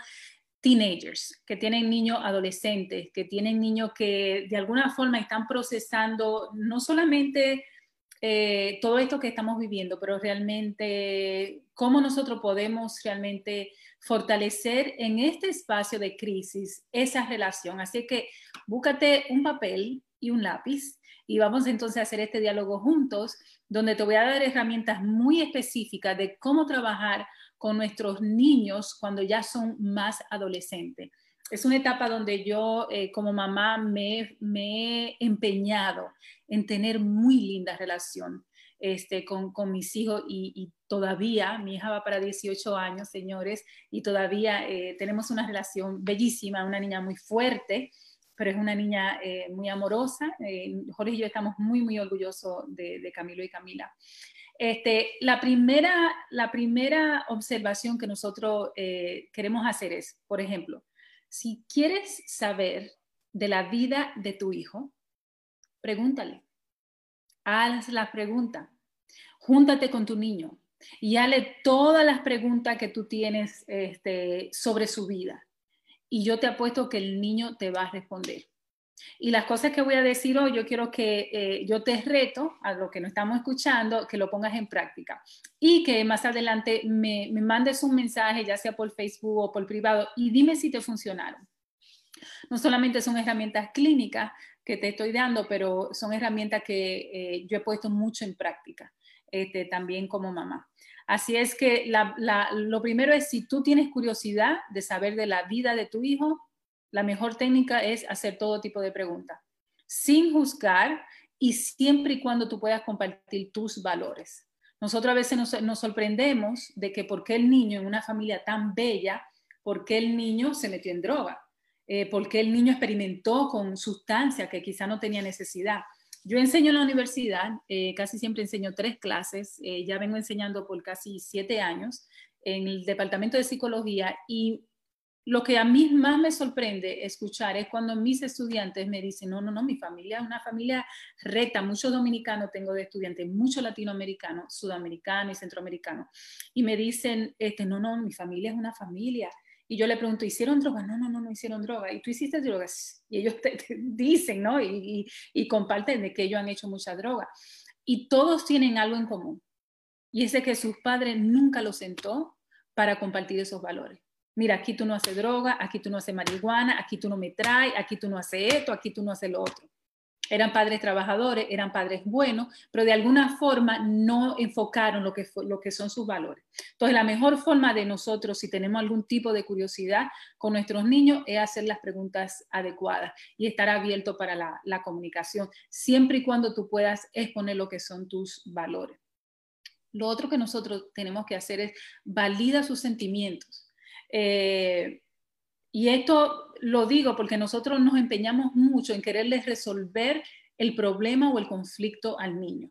teenagers, que tienen niños adolescentes, que tienen niños que de alguna forma están procesando no solamente eh, todo esto que estamos viviendo, pero realmente cómo nosotros podemos realmente fortalecer en este espacio de crisis esa relación. Así que búscate un papel y un lápiz y vamos entonces a hacer este diálogo juntos, donde te voy a dar herramientas muy específicas de cómo trabajar con nuestros niños cuando ya son más adolescentes. Es una etapa donde yo eh, como mamá me, he empeñado en tener muy linda relación este, con, mis hijos y, todavía, mi hija va para 18 años, señores, y todavía eh, tenemos una relación bellísima, una niña muy fuerte, pero es una niña eh, muy amorosa. Jorge y yo estamos muy, muy orgullosos de, Camilo y Camila. Este, la, primera, la primera observación que nosotros eh, queremos hacer es, por ejemplo, si quieres saber de la vida de tu hijo, pregúntale. Haz la pregunta. Júntate con tu niño y hazle todas las preguntas que tú tienes este, sobre su vida. Y yo te apuesto que el niño te va a responder. Y las cosas que voy a decir hoy, yo quiero que eh, yo te reto a lo que no estamos escuchando, que lo pongas en práctica y que más adelante me, me mandes un mensaje, ya sea por Facebook o por privado, y dime si te funcionaron. No solamente son herramientas clínicas que te estoy dando, pero son herramientas que eh, yo he puesto mucho en práctica, este, también como mamá. Así es que lo primero es, si tú tienes curiosidad de saber de la vida de tu hijo, la mejor técnica es hacer todo tipo de preguntas, sin juzgar y siempre y cuando tú puedas compartir tus valores. Nosotros a veces nos, sorprendemos de que por qué el niño en una familia tan bella, por qué el niño se metió en droga, eh, por qué el niño experimentó con sustancias que quizá no tenía necesidad. Yo enseño en la universidad, eh, casi siempre enseño tres clases, eh, ya vengo enseñando por casi siete años en el departamento de psicología y lo que a mí más me sorprende escuchar es cuando mis estudiantes me dicen, no, no, no, mi familia es una familia recta, muchos dominicanos tengo de estudiantes, muchos latinoamericanos, sudamericanos y centroamericanos, y me dicen, este, no, no, mi familia es una familia, Y yo le pregunto, ¿hicieron droga? No, no, no, no hicieron droga. ¿Y tú hiciste drogas? Y ellos dicen, ¿no? Y, comparten de que ellos han hecho mucha droga. Y todos tienen algo en común. Y es de que sus padres nunca los sentó para compartir esos valores. Mira, aquí tú no haces droga, aquí tú no haces marihuana, aquí tú no me traes, aquí tú no haces esto, aquí tú no haces lo otro eran padres trabajadores, eran padres buenos, pero de alguna forma no enfocaron lo que, lo que son sus valores. Entonces, la mejor forma de nosotros, si tenemos algún tipo de curiosidad con nuestros niños, es hacer las preguntas adecuadas y estar abierto para la, la comunicación, siempre y cuando tú puedas exponer lo que son tus valores. Lo otro que nosotros tenemos que hacer es validar sus sentimientos. Eh, y esto lo digo porque nosotros nos empeñamos mucho en quererles resolver el problema o el conflicto al niño.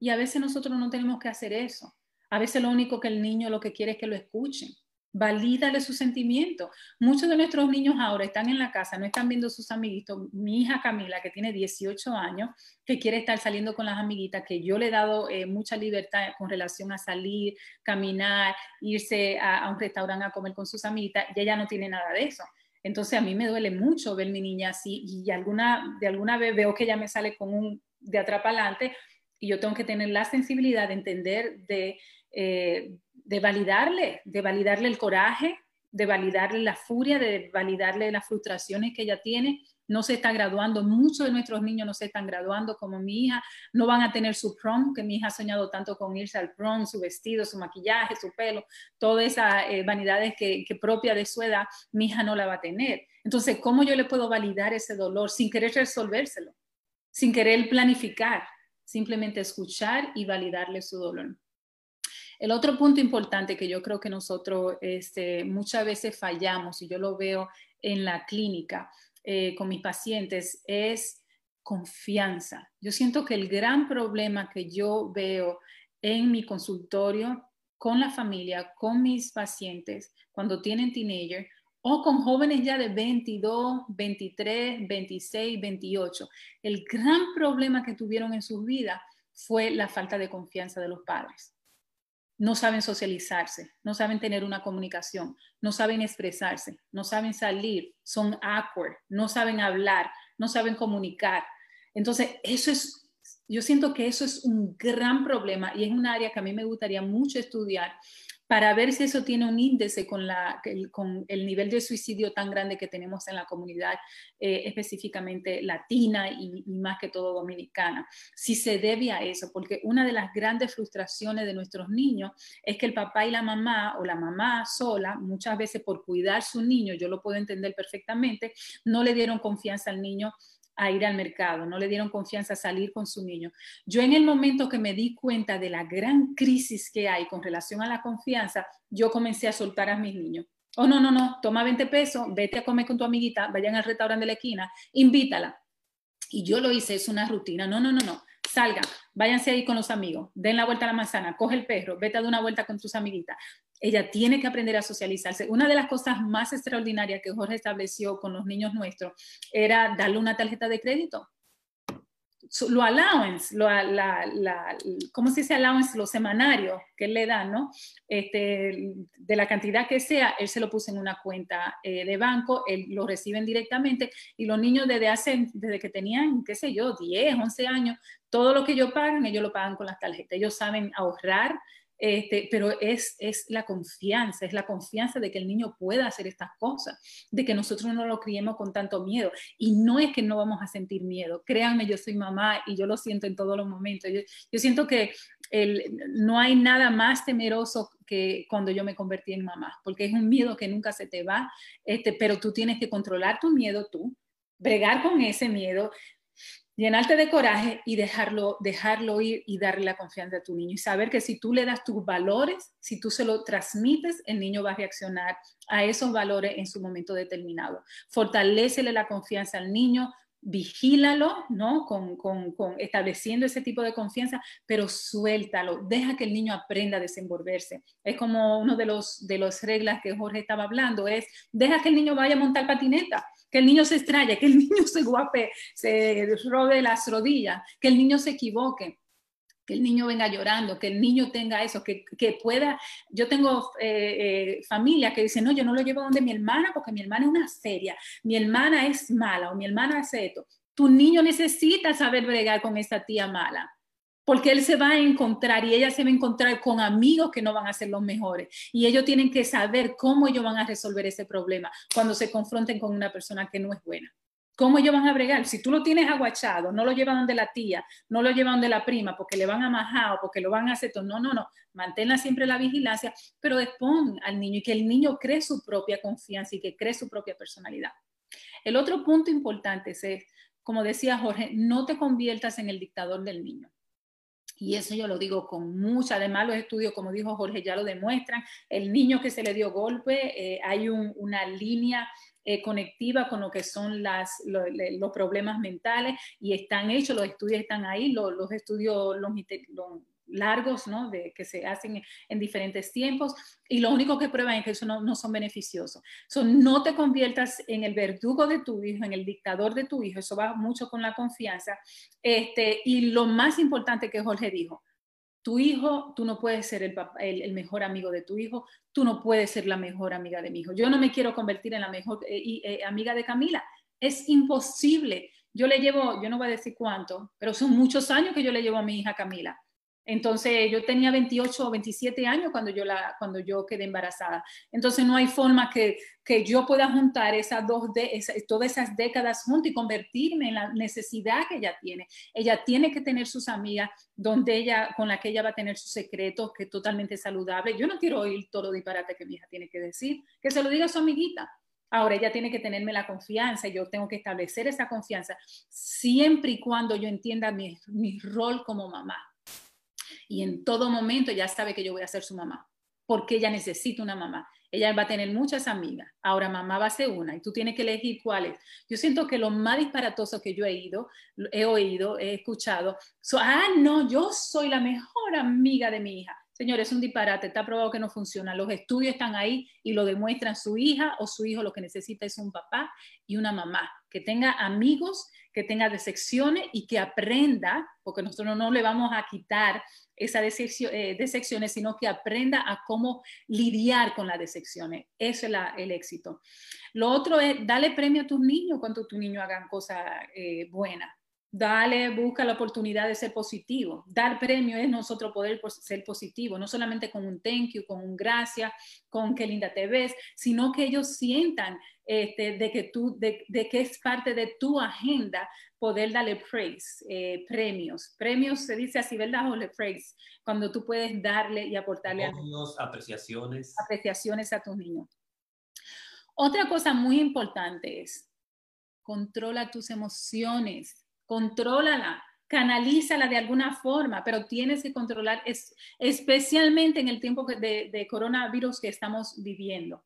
Y a veces nosotros no tenemos que hacer eso. A veces lo único que el niño lo que quiere es que lo escuchen valídale sus sentimientos. Muchos de nuestros niños ahora están en la casa, no están viendo sus amiguitos. Mi hija Camila, que tiene 18 años, que quiere estar saliendo con las amiguitas, que yo le he dado eh, mucha libertad con relación a salir, caminar, irse a, un restaurante a comer con sus amiguitas, y ella no tiene nada de eso. Entonces a mí me duele mucho ver mi niña así y alguna, de alguna vez veo que ella me sale con un de atrás adelante y yo tengo que tener la sensibilidad de entender de, eh, de validarle, de validarle el coraje, de validarle la furia, de validarle las frustraciones que ella tiene. No se está graduando, muchos de nuestros niños no se están graduando como mi hija, no van a tener su prom, que mi hija ha soñado tanto con irse al prom, su vestido, su maquillaje, su pelo, todas esas eh, vanidades que, que propia de su edad, mi hija no la va a tener. Entonces, ¿cómo yo le puedo validar ese dolor sin querer resolvérselo, sin querer planificar? Simplemente escuchar y validarle su dolor. El otro punto importante que yo creo que nosotros este, muchas veces fallamos, y yo lo veo en la clínica eh, con mis pacientes, es confianza. Yo siento que el gran problema que yo veo en mi consultorio con la familia, con mis pacientes, cuando tienen teenager, o con jóvenes ya de 22, 23, 26, 28, el gran problema que tuvieron en sus vidas fue la falta de confianza de los padres no saben socializarse, no saben tener una comunicación, no saben expresarse, no saben salir, son awkward, no saben hablar, no saben comunicar. Entonces, eso es, yo siento que eso es un gran problema y es un área que a mí me gustaría mucho estudiar para ver si eso tiene un índice con, el nivel de suicidio tan grande que tenemos en la comunidad eh, específicamente latina y, más que todo dominicana. Si se debe a eso, porque una de las grandes frustraciones de nuestros niños es que el papá y la mamá o la mamá sola, muchas veces por cuidar su niño, yo lo puedo entender perfectamente, no le dieron confianza al niño a ir al mercado, no le dieron confianza a salir con su niño. Yo en el momento que me di cuenta de la gran crisis que hay con relación a la confianza, yo comencé a soltar a mis niños. Oh, no, no, no, toma 20 pesos, vete a comer con tu amiguita, vayan al restaurante de la esquina, invítala. Y yo lo hice, es una rutina. No, no, no, no salgan, váyanse ahí con los amigos, den la vuelta a la manzana, coge el perro, vete a dar una vuelta con tus amiguitas. Ella tiene que aprender a socializarse. Una de las cosas más extraordinarias que Jorge estableció con los niños nuestros era darle una tarjeta de crédito lo allowance, lo, la, la, ¿cómo se dice allowance? Los semanarios que él le da, ¿no? Este, de la cantidad que sea, él se lo puso en una cuenta eh, de banco, él lo reciben directamente y los niños desde hace, desde que tenían, qué sé yo, 10, 11 años, todo lo que ellos pagan, ellos lo pagan con las tarjetas. Ellos saben ahorrar, este, pero es, es la confianza, es la confianza de que el niño pueda hacer estas cosas, de que nosotros no lo criemos con tanto miedo. Y no es que no vamos a sentir miedo, créanme, yo soy mamá y yo lo siento en todos los momentos. Yo, yo siento que el, no hay nada más temeroso que cuando yo me convertí en mamá, porque es un miedo que nunca se te va, este, pero tú tienes que controlar tu miedo tú, bregar con ese miedo, llenarte de coraje y dejarlo, dejarlo ir y darle la confianza a tu niño y saber que si tú le das tus valores, si tú se lo transmites, el niño va a reaccionar a esos valores en su momento determinado. Fortalecele la confianza al niño, vigílalo, ¿no? Con, con, estableciendo ese tipo de confianza, pero suéltalo, deja que el niño aprenda a desenvolverse. Es como uno de los de las reglas que Jorge estaba hablando, es deja que el niño vaya a montar patineta, que el niño se extrañe, que el niño se guape, se robe las rodillas, que el niño se equivoque. que el niño venga llorando, que el niño tenga eso, que, pueda, yo tengo eh, eh, familia que dice, no, yo no lo llevo donde mi hermana porque mi hermana es una seria, mi hermana es mala o mi hermana hace esto. Tu niño necesita saber bregar con esa tía mala, porque él se va a encontrar y ella se va a encontrar con amigos que no van a ser los mejores. Y ellos tienen que saber cómo ellos van a resolver ese problema cuando se confronten con una persona que no es buena. ¿Cómo ellos van a bregar? Si tú lo tienes aguachado, no lo llevan donde la tía, no lo llevan donde la prima, porque le van a majar o porque lo van a hacer todo. No, no, no. Manténla siempre la vigilancia, pero expon al niño y que el niño cree su propia confianza y que cree su propia personalidad. El otro punto importante es, como decía Jorge, no te conviertas en el dictador del niño. Y eso yo lo digo con mucha, además los estudios, como dijo Jorge, ya lo demuestran. El niño que se le dio golpe, eh, hay una línea eh, conectiva con lo que son las, los problemas mentales y están hechos, los estudios están ahí, los, los estudios largos ¿no? de, que se hacen en diferentes tiempos y lo único que prueban es que eso no, son beneficiosos. So, no te conviertas en el verdugo de tu hijo, en el dictador de tu hijo, eso va mucho con la confianza. Este, y lo más importante que Jorge dijo, tu hijo, tú no puedes ser el, el, mejor amigo de tu hijo, tú no puedes ser la mejor amiga de mi hijo. Yo no me quiero convertir en la mejor eh, eh, amiga de Camila. Es imposible. Yo le llevo, yo no voy a decir cuánto, pero son muchos años que yo le llevo a mi hija Camila. Entonces, yo tenía 28 o 27 años cuando yo, la, cuando yo quedé embarazada. Entonces, no hay forma que, que yo pueda juntar esas dos de, todas esas décadas juntas y convertirme en la necesidad que ella tiene. Ella tiene que tener sus amigas donde ella, con la que ella va a tener sus secretos, que es totalmente saludable. Yo no quiero oír todo lo disparate que mi hija tiene que decir, que se lo diga a su amiguita. Ahora ella tiene que tenerme la confianza, yo tengo que establecer esa confianza siempre y cuando yo entienda mi, mi rol como mamá y en todo momento ya sabe que yo voy a ser su mamá, porque ella necesita una mamá. Ella va a tener muchas amigas. Ahora mamá va a ser una y tú tienes que elegir cuáles. Yo siento que lo más disparatoso que yo he ido, he oído, he escuchado, ah, no, yo soy la mejor amiga de mi hija. Señores, es un disparate, está probado que no funciona. Los estudios están ahí y lo demuestran su hija o su hijo. Lo que necesita es un papá y una mamá que tenga amigos, que tenga decepciones y que aprenda, porque nosotros no le vamos a quitar esas eh, decepciones, sino que aprenda a cómo lidiar con las decepciones. Eso es el éxito. Lo otro es, darle premio a tus niños cuando tus niños hagan cosas eh, buenas. Dale, busca la oportunidad de ser positivo. Dar premio es nosotros poder ser positivo, no solamente con un thank you, con un gracias, con qué linda te ves, sino que ellos sientan este, de, que tú, de, que es parte de tu agenda poder darle praise, eh, premios. Premios se dice así, ¿verdad? O le praise, cuando tú puedes darle y aportarle Premios, apreciaciones. apreciaciones a tus niños. Otra cosa muy importante es controla tus emociones contrólala, canalízala de alguna forma, pero tienes que controlar, es, especialmente en el tiempo de, de coronavirus que estamos viviendo.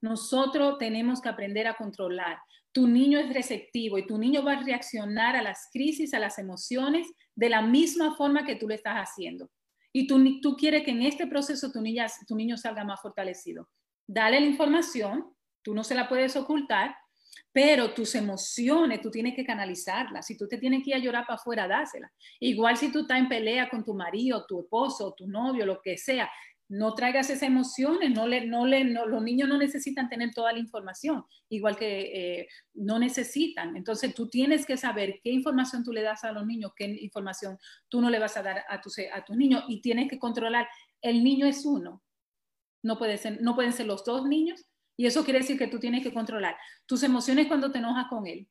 Nosotros tenemos que aprender a controlar. Tu niño es receptivo y tu niño va a reaccionar a las crisis, a las emociones, de la misma forma que tú lo estás haciendo. Y tú, quieres que en este proceso tu niño salga más fortalecido. Dale la información, tú no se la puedes ocultar, pero tus emociones tú tienes que canalizarlas. Si tú te tienes que ir a llorar para afuera, dásela. Igual si tú estás en pelea con tu marido, tu esposo, tu novio, lo que sea, no traigas esas emociones, no le, no le, los niños no necesitan tener toda la información, igual que eh, no necesitan. Entonces tú tienes que saber qué información tú le das a los niños, qué información tú no le vas a dar a tus, a tus niños y tienes que controlar. El niño es uno, no, puede ser, no pueden ser los dos niños, y eso quiere decir que tú tienes que controlar tus emociones cuando te enojas con él.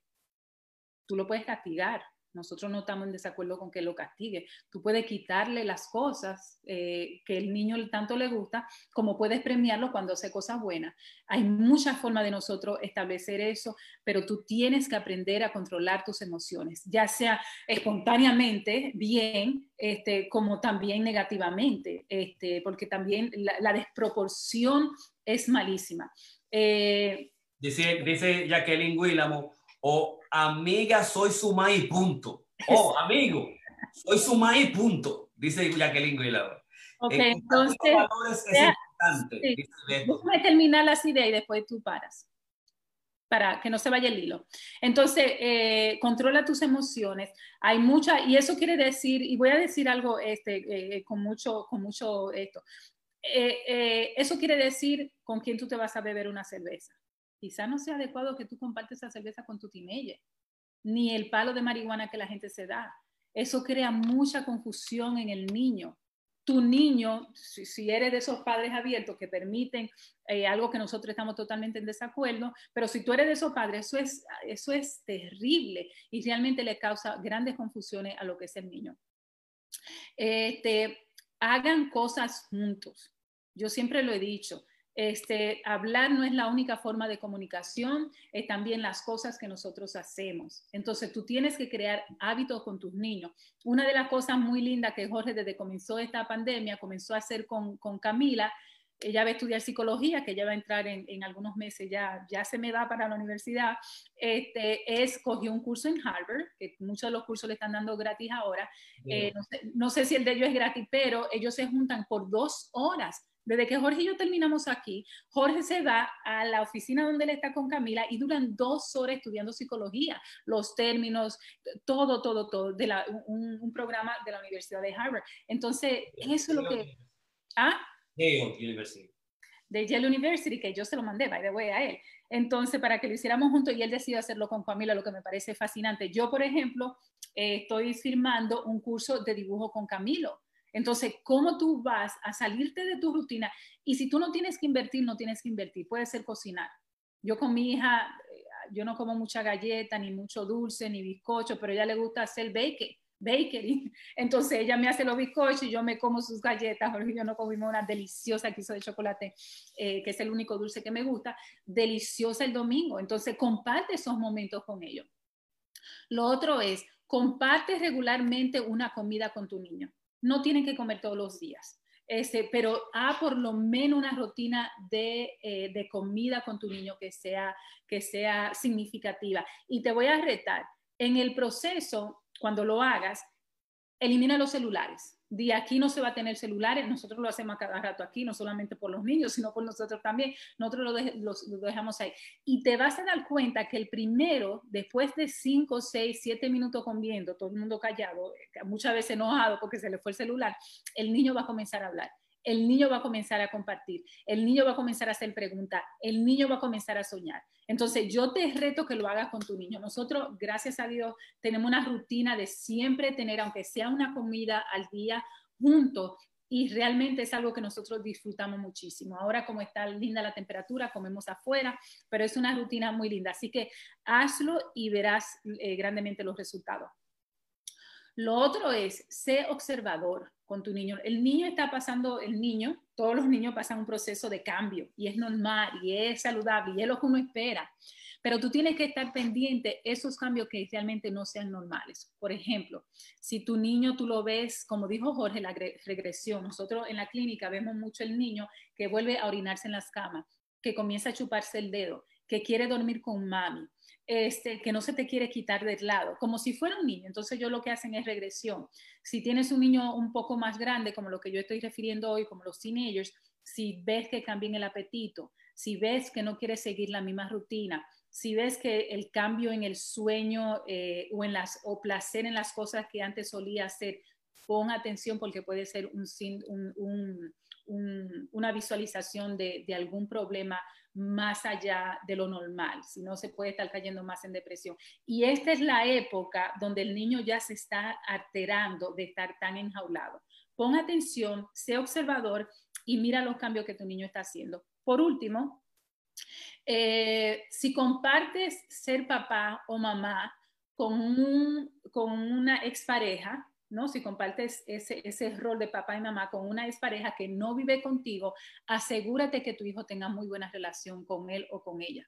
Tú lo puedes castigar. Nosotros no estamos en desacuerdo con que lo castigue. Tú puedes quitarle las cosas eh, que el niño tanto le gusta, como puedes premiarlo cuando hace cosas buenas. Hay muchas formas de nosotros establecer eso, pero tú tienes que aprender a controlar tus emociones, ya sea espontáneamente, bien, este, como también negativamente, este, porque también la, la desproporción es malísima. Eh, dice, dice Jacqueline Willamo, o amiga, soy su maíz, punto. O amigo, soy su maíz, punto. Dice Jacqueline Willamo. Ok, entonces, es importante, déjame terminar las ideas y después tú paras. para que no se vaya el hilo. Entonces, eh, controla tus emociones. Hay mucha, y eso quiere decir, y voy a decir algo este, eh, con mucho, con mucho esto. Eh, eso quiere decir con quién tú te vas a beber una cerveza. Quizá no sea adecuado que tú compartes esa cerveza con tu teenager, ni el palo de marihuana que la gente se da. Eso crea mucha confusión en el niño tu niño, si, eres de esos padres abiertos que permiten eh, algo que nosotros estamos totalmente en desacuerdo, pero si tú eres de esos padres, eso es, eso es terrible y realmente le causa grandes confusiones a lo que es el niño. Este, hagan cosas juntos. Yo siempre lo he dicho, este, hablar no es la única forma de comunicación, es también las cosas que nosotros hacemos. Entonces, tú tienes que crear hábitos con tus niños. Una de las cosas muy lindas que Jorge desde que comenzó esta pandemia comenzó a hacer con, con Camila, ella va a estudiar psicología, que ella va a entrar en, en, algunos meses, ya, ya se me va para la universidad, este, es, cogió un curso en Harvard, que muchos de los cursos le están dando gratis ahora, eh, no, sé, no, sé, si el de ellos es gratis, pero ellos se juntan por dos horas desde que Jorge y yo terminamos aquí, Jorge se va a la oficina donde él está con Camila y duran dos horas estudiando psicología, los términos, todo, todo, todo, de un, programa de la Universidad de Harvard. Entonces, eso es lo que... ¿Ah? Yale University. De Yale University, que yo se lo mandé, by the way, a él. Entonces, para que lo hiciéramos juntos y él decidió hacerlo con Camila, lo que me parece fascinante. Yo, por ejemplo, eh, estoy firmando un curso de dibujo con Camilo entonces, ¿cómo tú vas a salirte de tu rutina? Y si tú no tienes que invertir, no tienes que invertir. Puede ser cocinar. Yo con mi hija, eh, yo no como mucha galleta, ni mucho dulce, ni bizcocho, pero a ella le gusta hacer bake, bakery. Entonces ella me hace los bizcochos y yo me como sus galletas. Jorge yo no comimos una deliciosa que hizo de chocolate, eh, que es el único dulce que me gusta. Deliciosa el domingo. Entonces comparte esos momentos con ellos. Lo otro es, comparte regularmente una comida con tu niño no tienen que comer todos los días. Este, pero ha por lo menos una rutina de, eh, de, comida con tu niño que sea, que sea significativa. Y te voy a retar, en el proceso, cuando lo hagas, elimina los celulares de aquí no se va a tener celulares, nosotros lo hacemos cada rato aquí, no solamente por los niños, sino por nosotros también, nosotros lo, dejamos ahí. Y te vas a dar cuenta que el primero, después de 5, 6, 7 minutos comiendo, todo el mundo callado, muchas veces enojado porque se le fue el celular, el niño va a comenzar a hablar el niño va a comenzar a compartir, el niño va a comenzar a hacer preguntas, el niño va a comenzar a soñar. Entonces, yo te reto que lo hagas con tu niño. Nosotros, gracias a Dios, tenemos una rutina de siempre tener, aunque sea una comida al día, juntos. Y realmente es algo que nosotros disfrutamos muchísimo. Ahora, como está linda la temperatura, comemos afuera, pero es una rutina muy linda. Así que hazlo y verás eh, grandemente los resultados. Lo otro es, sé observador con tu niño. El niño está pasando, el niño, todos los niños pasan un proceso de cambio y es normal y es saludable y es lo que uno espera. Pero tú tienes que estar pendiente esos cambios que realmente no sean normales. Por ejemplo, si tu niño tú lo ves, como dijo Jorge, la regresión. Nosotros en la clínica vemos mucho el niño que vuelve a orinarse en las camas, que comienza a chuparse el dedo, que quiere dormir con mami, este, que no se te quiere quitar del lado, como si fuera un niño. Entonces yo lo que hacen es regresión. Si tienes un niño un poco más grande, como lo que yo estoy refiriendo hoy, como los teenagers, si ves que cambian el apetito, si ves que no quiere seguir la misma rutina, si ves que el cambio en el sueño eh, o, en las, o placer en las cosas que antes solía hacer, pon atención porque puede ser un, un, un, una visualización de, de algún problema más allá de lo normal, si no se puede estar cayendo más en depresión. Y esta es la época donde el niño ya se está alterando de estar tan enjaulado. Pon atención, sé observador y mira los cambios que tu niño está haciendo. Por último, eh, si compartes ser papá o mamá con, un, con una expareja, ¿no? Si compartes ese, ese rol de papá y mamá con una expareja que no vive contigo, asegúrate que tu hijo tenga muy buena relación con él o con ella.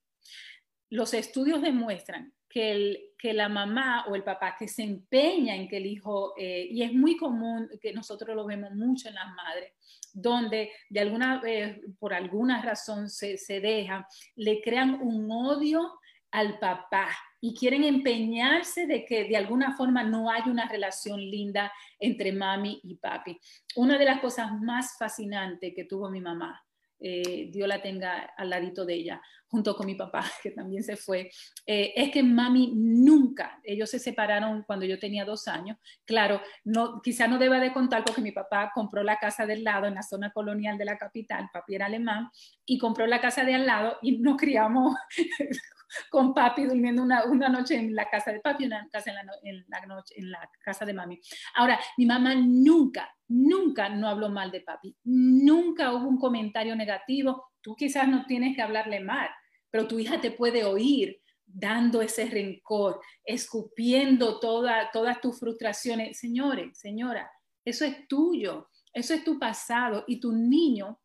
Los estudios demuestran que, el, que la mamá o el papá que se empeña en que el hijo, eh, y es muy común que nosotros lo vemos mucho en las madres, donde de alguna vez, por alguna razón se, se deja, le crean un odio al papá y quieren empeñarse de que de alguna forma no hay una relación linda entre mami y papi. Una de las cosas más fascinantes que tuvo mi mamá eh, Dios la tenga al ladito de ella, junto con mi papá, que también se fue, eh, es que mami nunca, ellos se separaron cuando yo tenía dos años, claro, no, quizá no deba de contar porque mi papá compró la casa del lado en la zona colonial de la capital, papi era alemán, y compró la casa de al lado y nos criamos con papi durmiendo una, una, noche en la casa de papi una casa en la, en la, noche, en la casa de mami. Ahora, mi mamá nunca, nunca no habló mal de papi, nunca hubo un comentario negativo. Tú quizás no tienes que hablarle mal, pero tu hija te puede oír dando ese rencor, escupiendo toda, todas tus frustraciones. Señores, señora, eso es tuyo, eso es tu pasado y tu niño,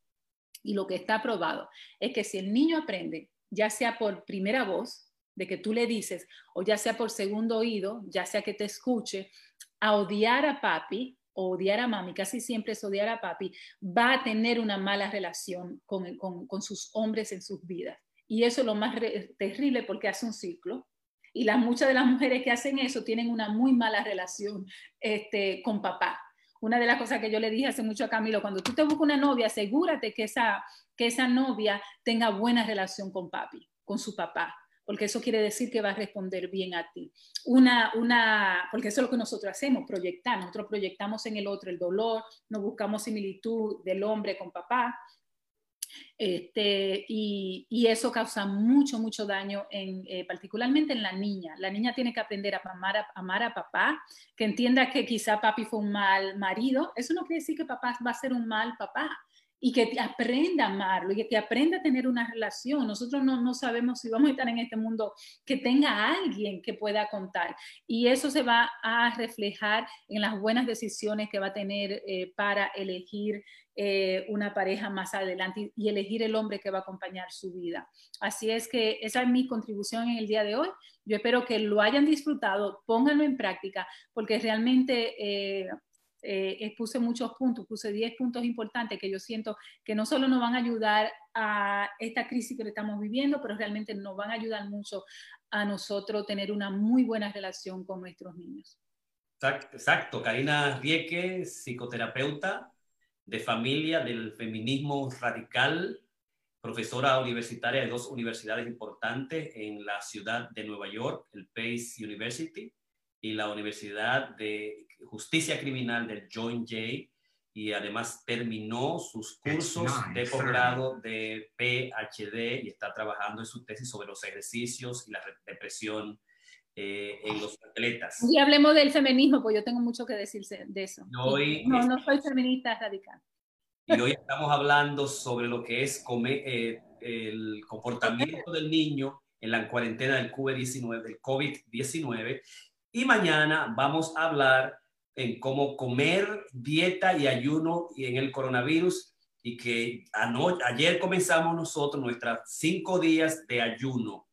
y lo que está probado es que si el niño aprende ya sea por primera voz, de que tú le dices, o ya sea por segundo oído, ya sea que te escuche, a odiar a papi o odiar a mami, casi siempre es odiar a papi, va a tener una mala relación con, con, sus hombres en sus vidas. Y eso es lo más terrible porque hace un ciclo. Y las, muchas de las mujeres que hacen eso tienen una muy mala relación este, con papá. Una de las cosas que yo le dije hace mucho a Camilo, cuando tú te buscas una novia, asegúrate que esa, que esa novia tenga buena relación con papi, con su papá, porque eso quiere decir que va a responder bien a ti. Una, una, porque eso es lo que nosotros hacemos, proyectar. Nosotros proyectamos en el otro el dolor, nos buscamos similitud del hombre con papá, este, y, eso causa mucho, mucho daño, en, eh, particularmente en la niña. La niña tiene que aprender a amar, a amar, a papá, que entienda que quizá papi fue un mal marido. Eso no quiere decir que papá va a ser un mal papá y que aprenda a amarlo y que aprenda a tener una relación. Nosotros no, no, sabemos si vamos a estar en este mundo que tenga alguien que pueda contar y eso se va a reflejar en las buenas decisiones que va a tener eh, para elegir eh, una pareja más adelante y, elegir el hombre que va a acompañar su vida. Así es que esa es mi contribución en el día de hoy. Yo espero que lo hayan disfrutado, pónganlo en práctica, porque realmente eh, eh, expuse muchos puntos, puse 10 puntos importantes que yo siento que no solo nos van a ayudar a esta crisis que estamos viviendo, pero realmente nos van a ayudar mucho a nosotros tener una muy buena relación con nuestros niños. Exacto, Karina Rieke, psicoterapeuta, de familia del feminismo radical, profesora universitaria de dos universidades importantes en la ciudad de Nueva York, el Pace University y la Universidad de Justicia Criminal del John Jay, y además terminó sus cursos de posgrado de PhD y está trabajando en su tesis sobre los ejercicios y la depresión eh, en los atletas. Y hablemos del feminismo, pues yo tengo mucho que decir de eso. no, no soy feminista radical. Y hoy estamos hablando sobre lo que es eh, el comportamiento del niño en la cuarentena del COVID-19, del COVID-19. Y mañana vamos a hablar en cómo comer, dieta y ayuno y en el coronavirus. Y que ayer comenzamos nosotros nuestras cinco días de ayuno.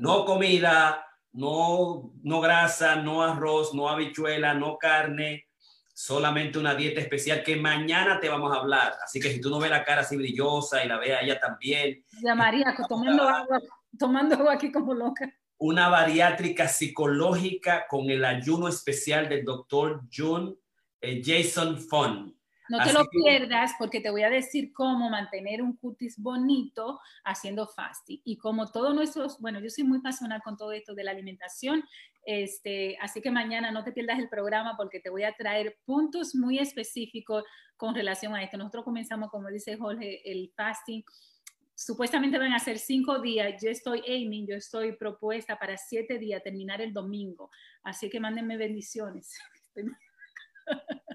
No comida, no, no grasa, no arroz, no habichuela, no carne, solamente una dieta especial que mañana te vamos a hablar. Así que si tú no ves la cara así brillosa y la ves a ella también. Ya María, tomando agua, tomando agua aquí como loca. Una bariátrica psicológica con el ayuno especial del doctor John eh, Jason Fon. No te lo pierdas porque te voy a decir cómo mantener un cutis bonito haciendo fasting. Y como todos nuestros, bueno, yo soy muy pasional con todo esto de la alimentación, este, así que mañana no te pierdas el programa porque te voy a traer puntos muy específicos con relación a esto. Nosotros comenzamos, como dice Jorge, el fasting. Supuestamente van a ser cinco días. Yo estoy aiming, yo estoy propuesta para siete días, terminar el domingo. Así que mándenme bendiciones.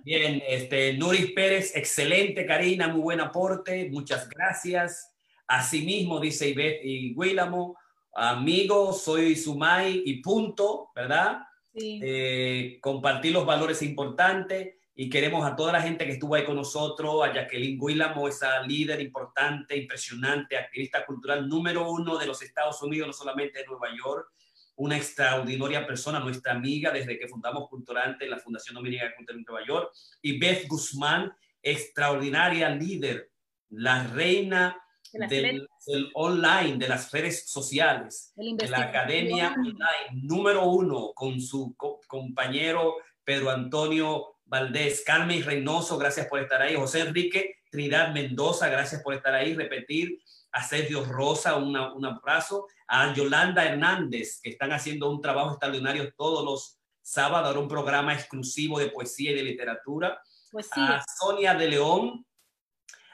Bien, este, Nuris Pérez, excelente, Karina, muy buen aporte, muchas gracias. Asimismo, dice Ivette y Guílamo, amigo, soy Sumay y punto, ¿verdad? Sí. Eh, compartir los valores importantes y queremos a toda la gente que estuvo ahí con nosotros, a Jacqueline Guílamo, esa líder importante, impresionante, activista cultural número uno de los Estados Unidos, no solamente de Nueva York, una extraordinaria persona, nuestra amiga desde que fundamos Culturante en la Fundación Dominicana de Cultura en Nueva York, y Beth Guzmán, extraordinaria líder, la reina del, online, de las redes sociales, de la academia online, número uno, con su compañero Pedro Antonio Valdés, Carmen Reynoso, gracias por estar ahí. José Enrique Trinidad Mendoza, gracias por estar ahí. Repetir a Sergio Rosa, un abrazo. A Yolanda Hernández, que están haciendo un trabajo extraordinario todos los sábados, un programa exclusivo de poesía y de literatura. A Sonia de León,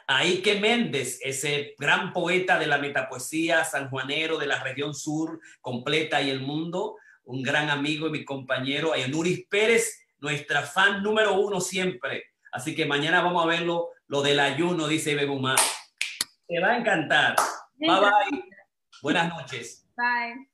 a Ike Méndez, ese gran poeta de la metapoesía sanjuanero de la región sur completa y el mundo, un gran amigo y mi compañero, a Yanuris Pérez, nuestra fan número uno siempre. Así que mañana vamos a verlo, lo del ayuno, dice Bebumá. Te va a encantar. Bye bye. Buenas noches. Bye.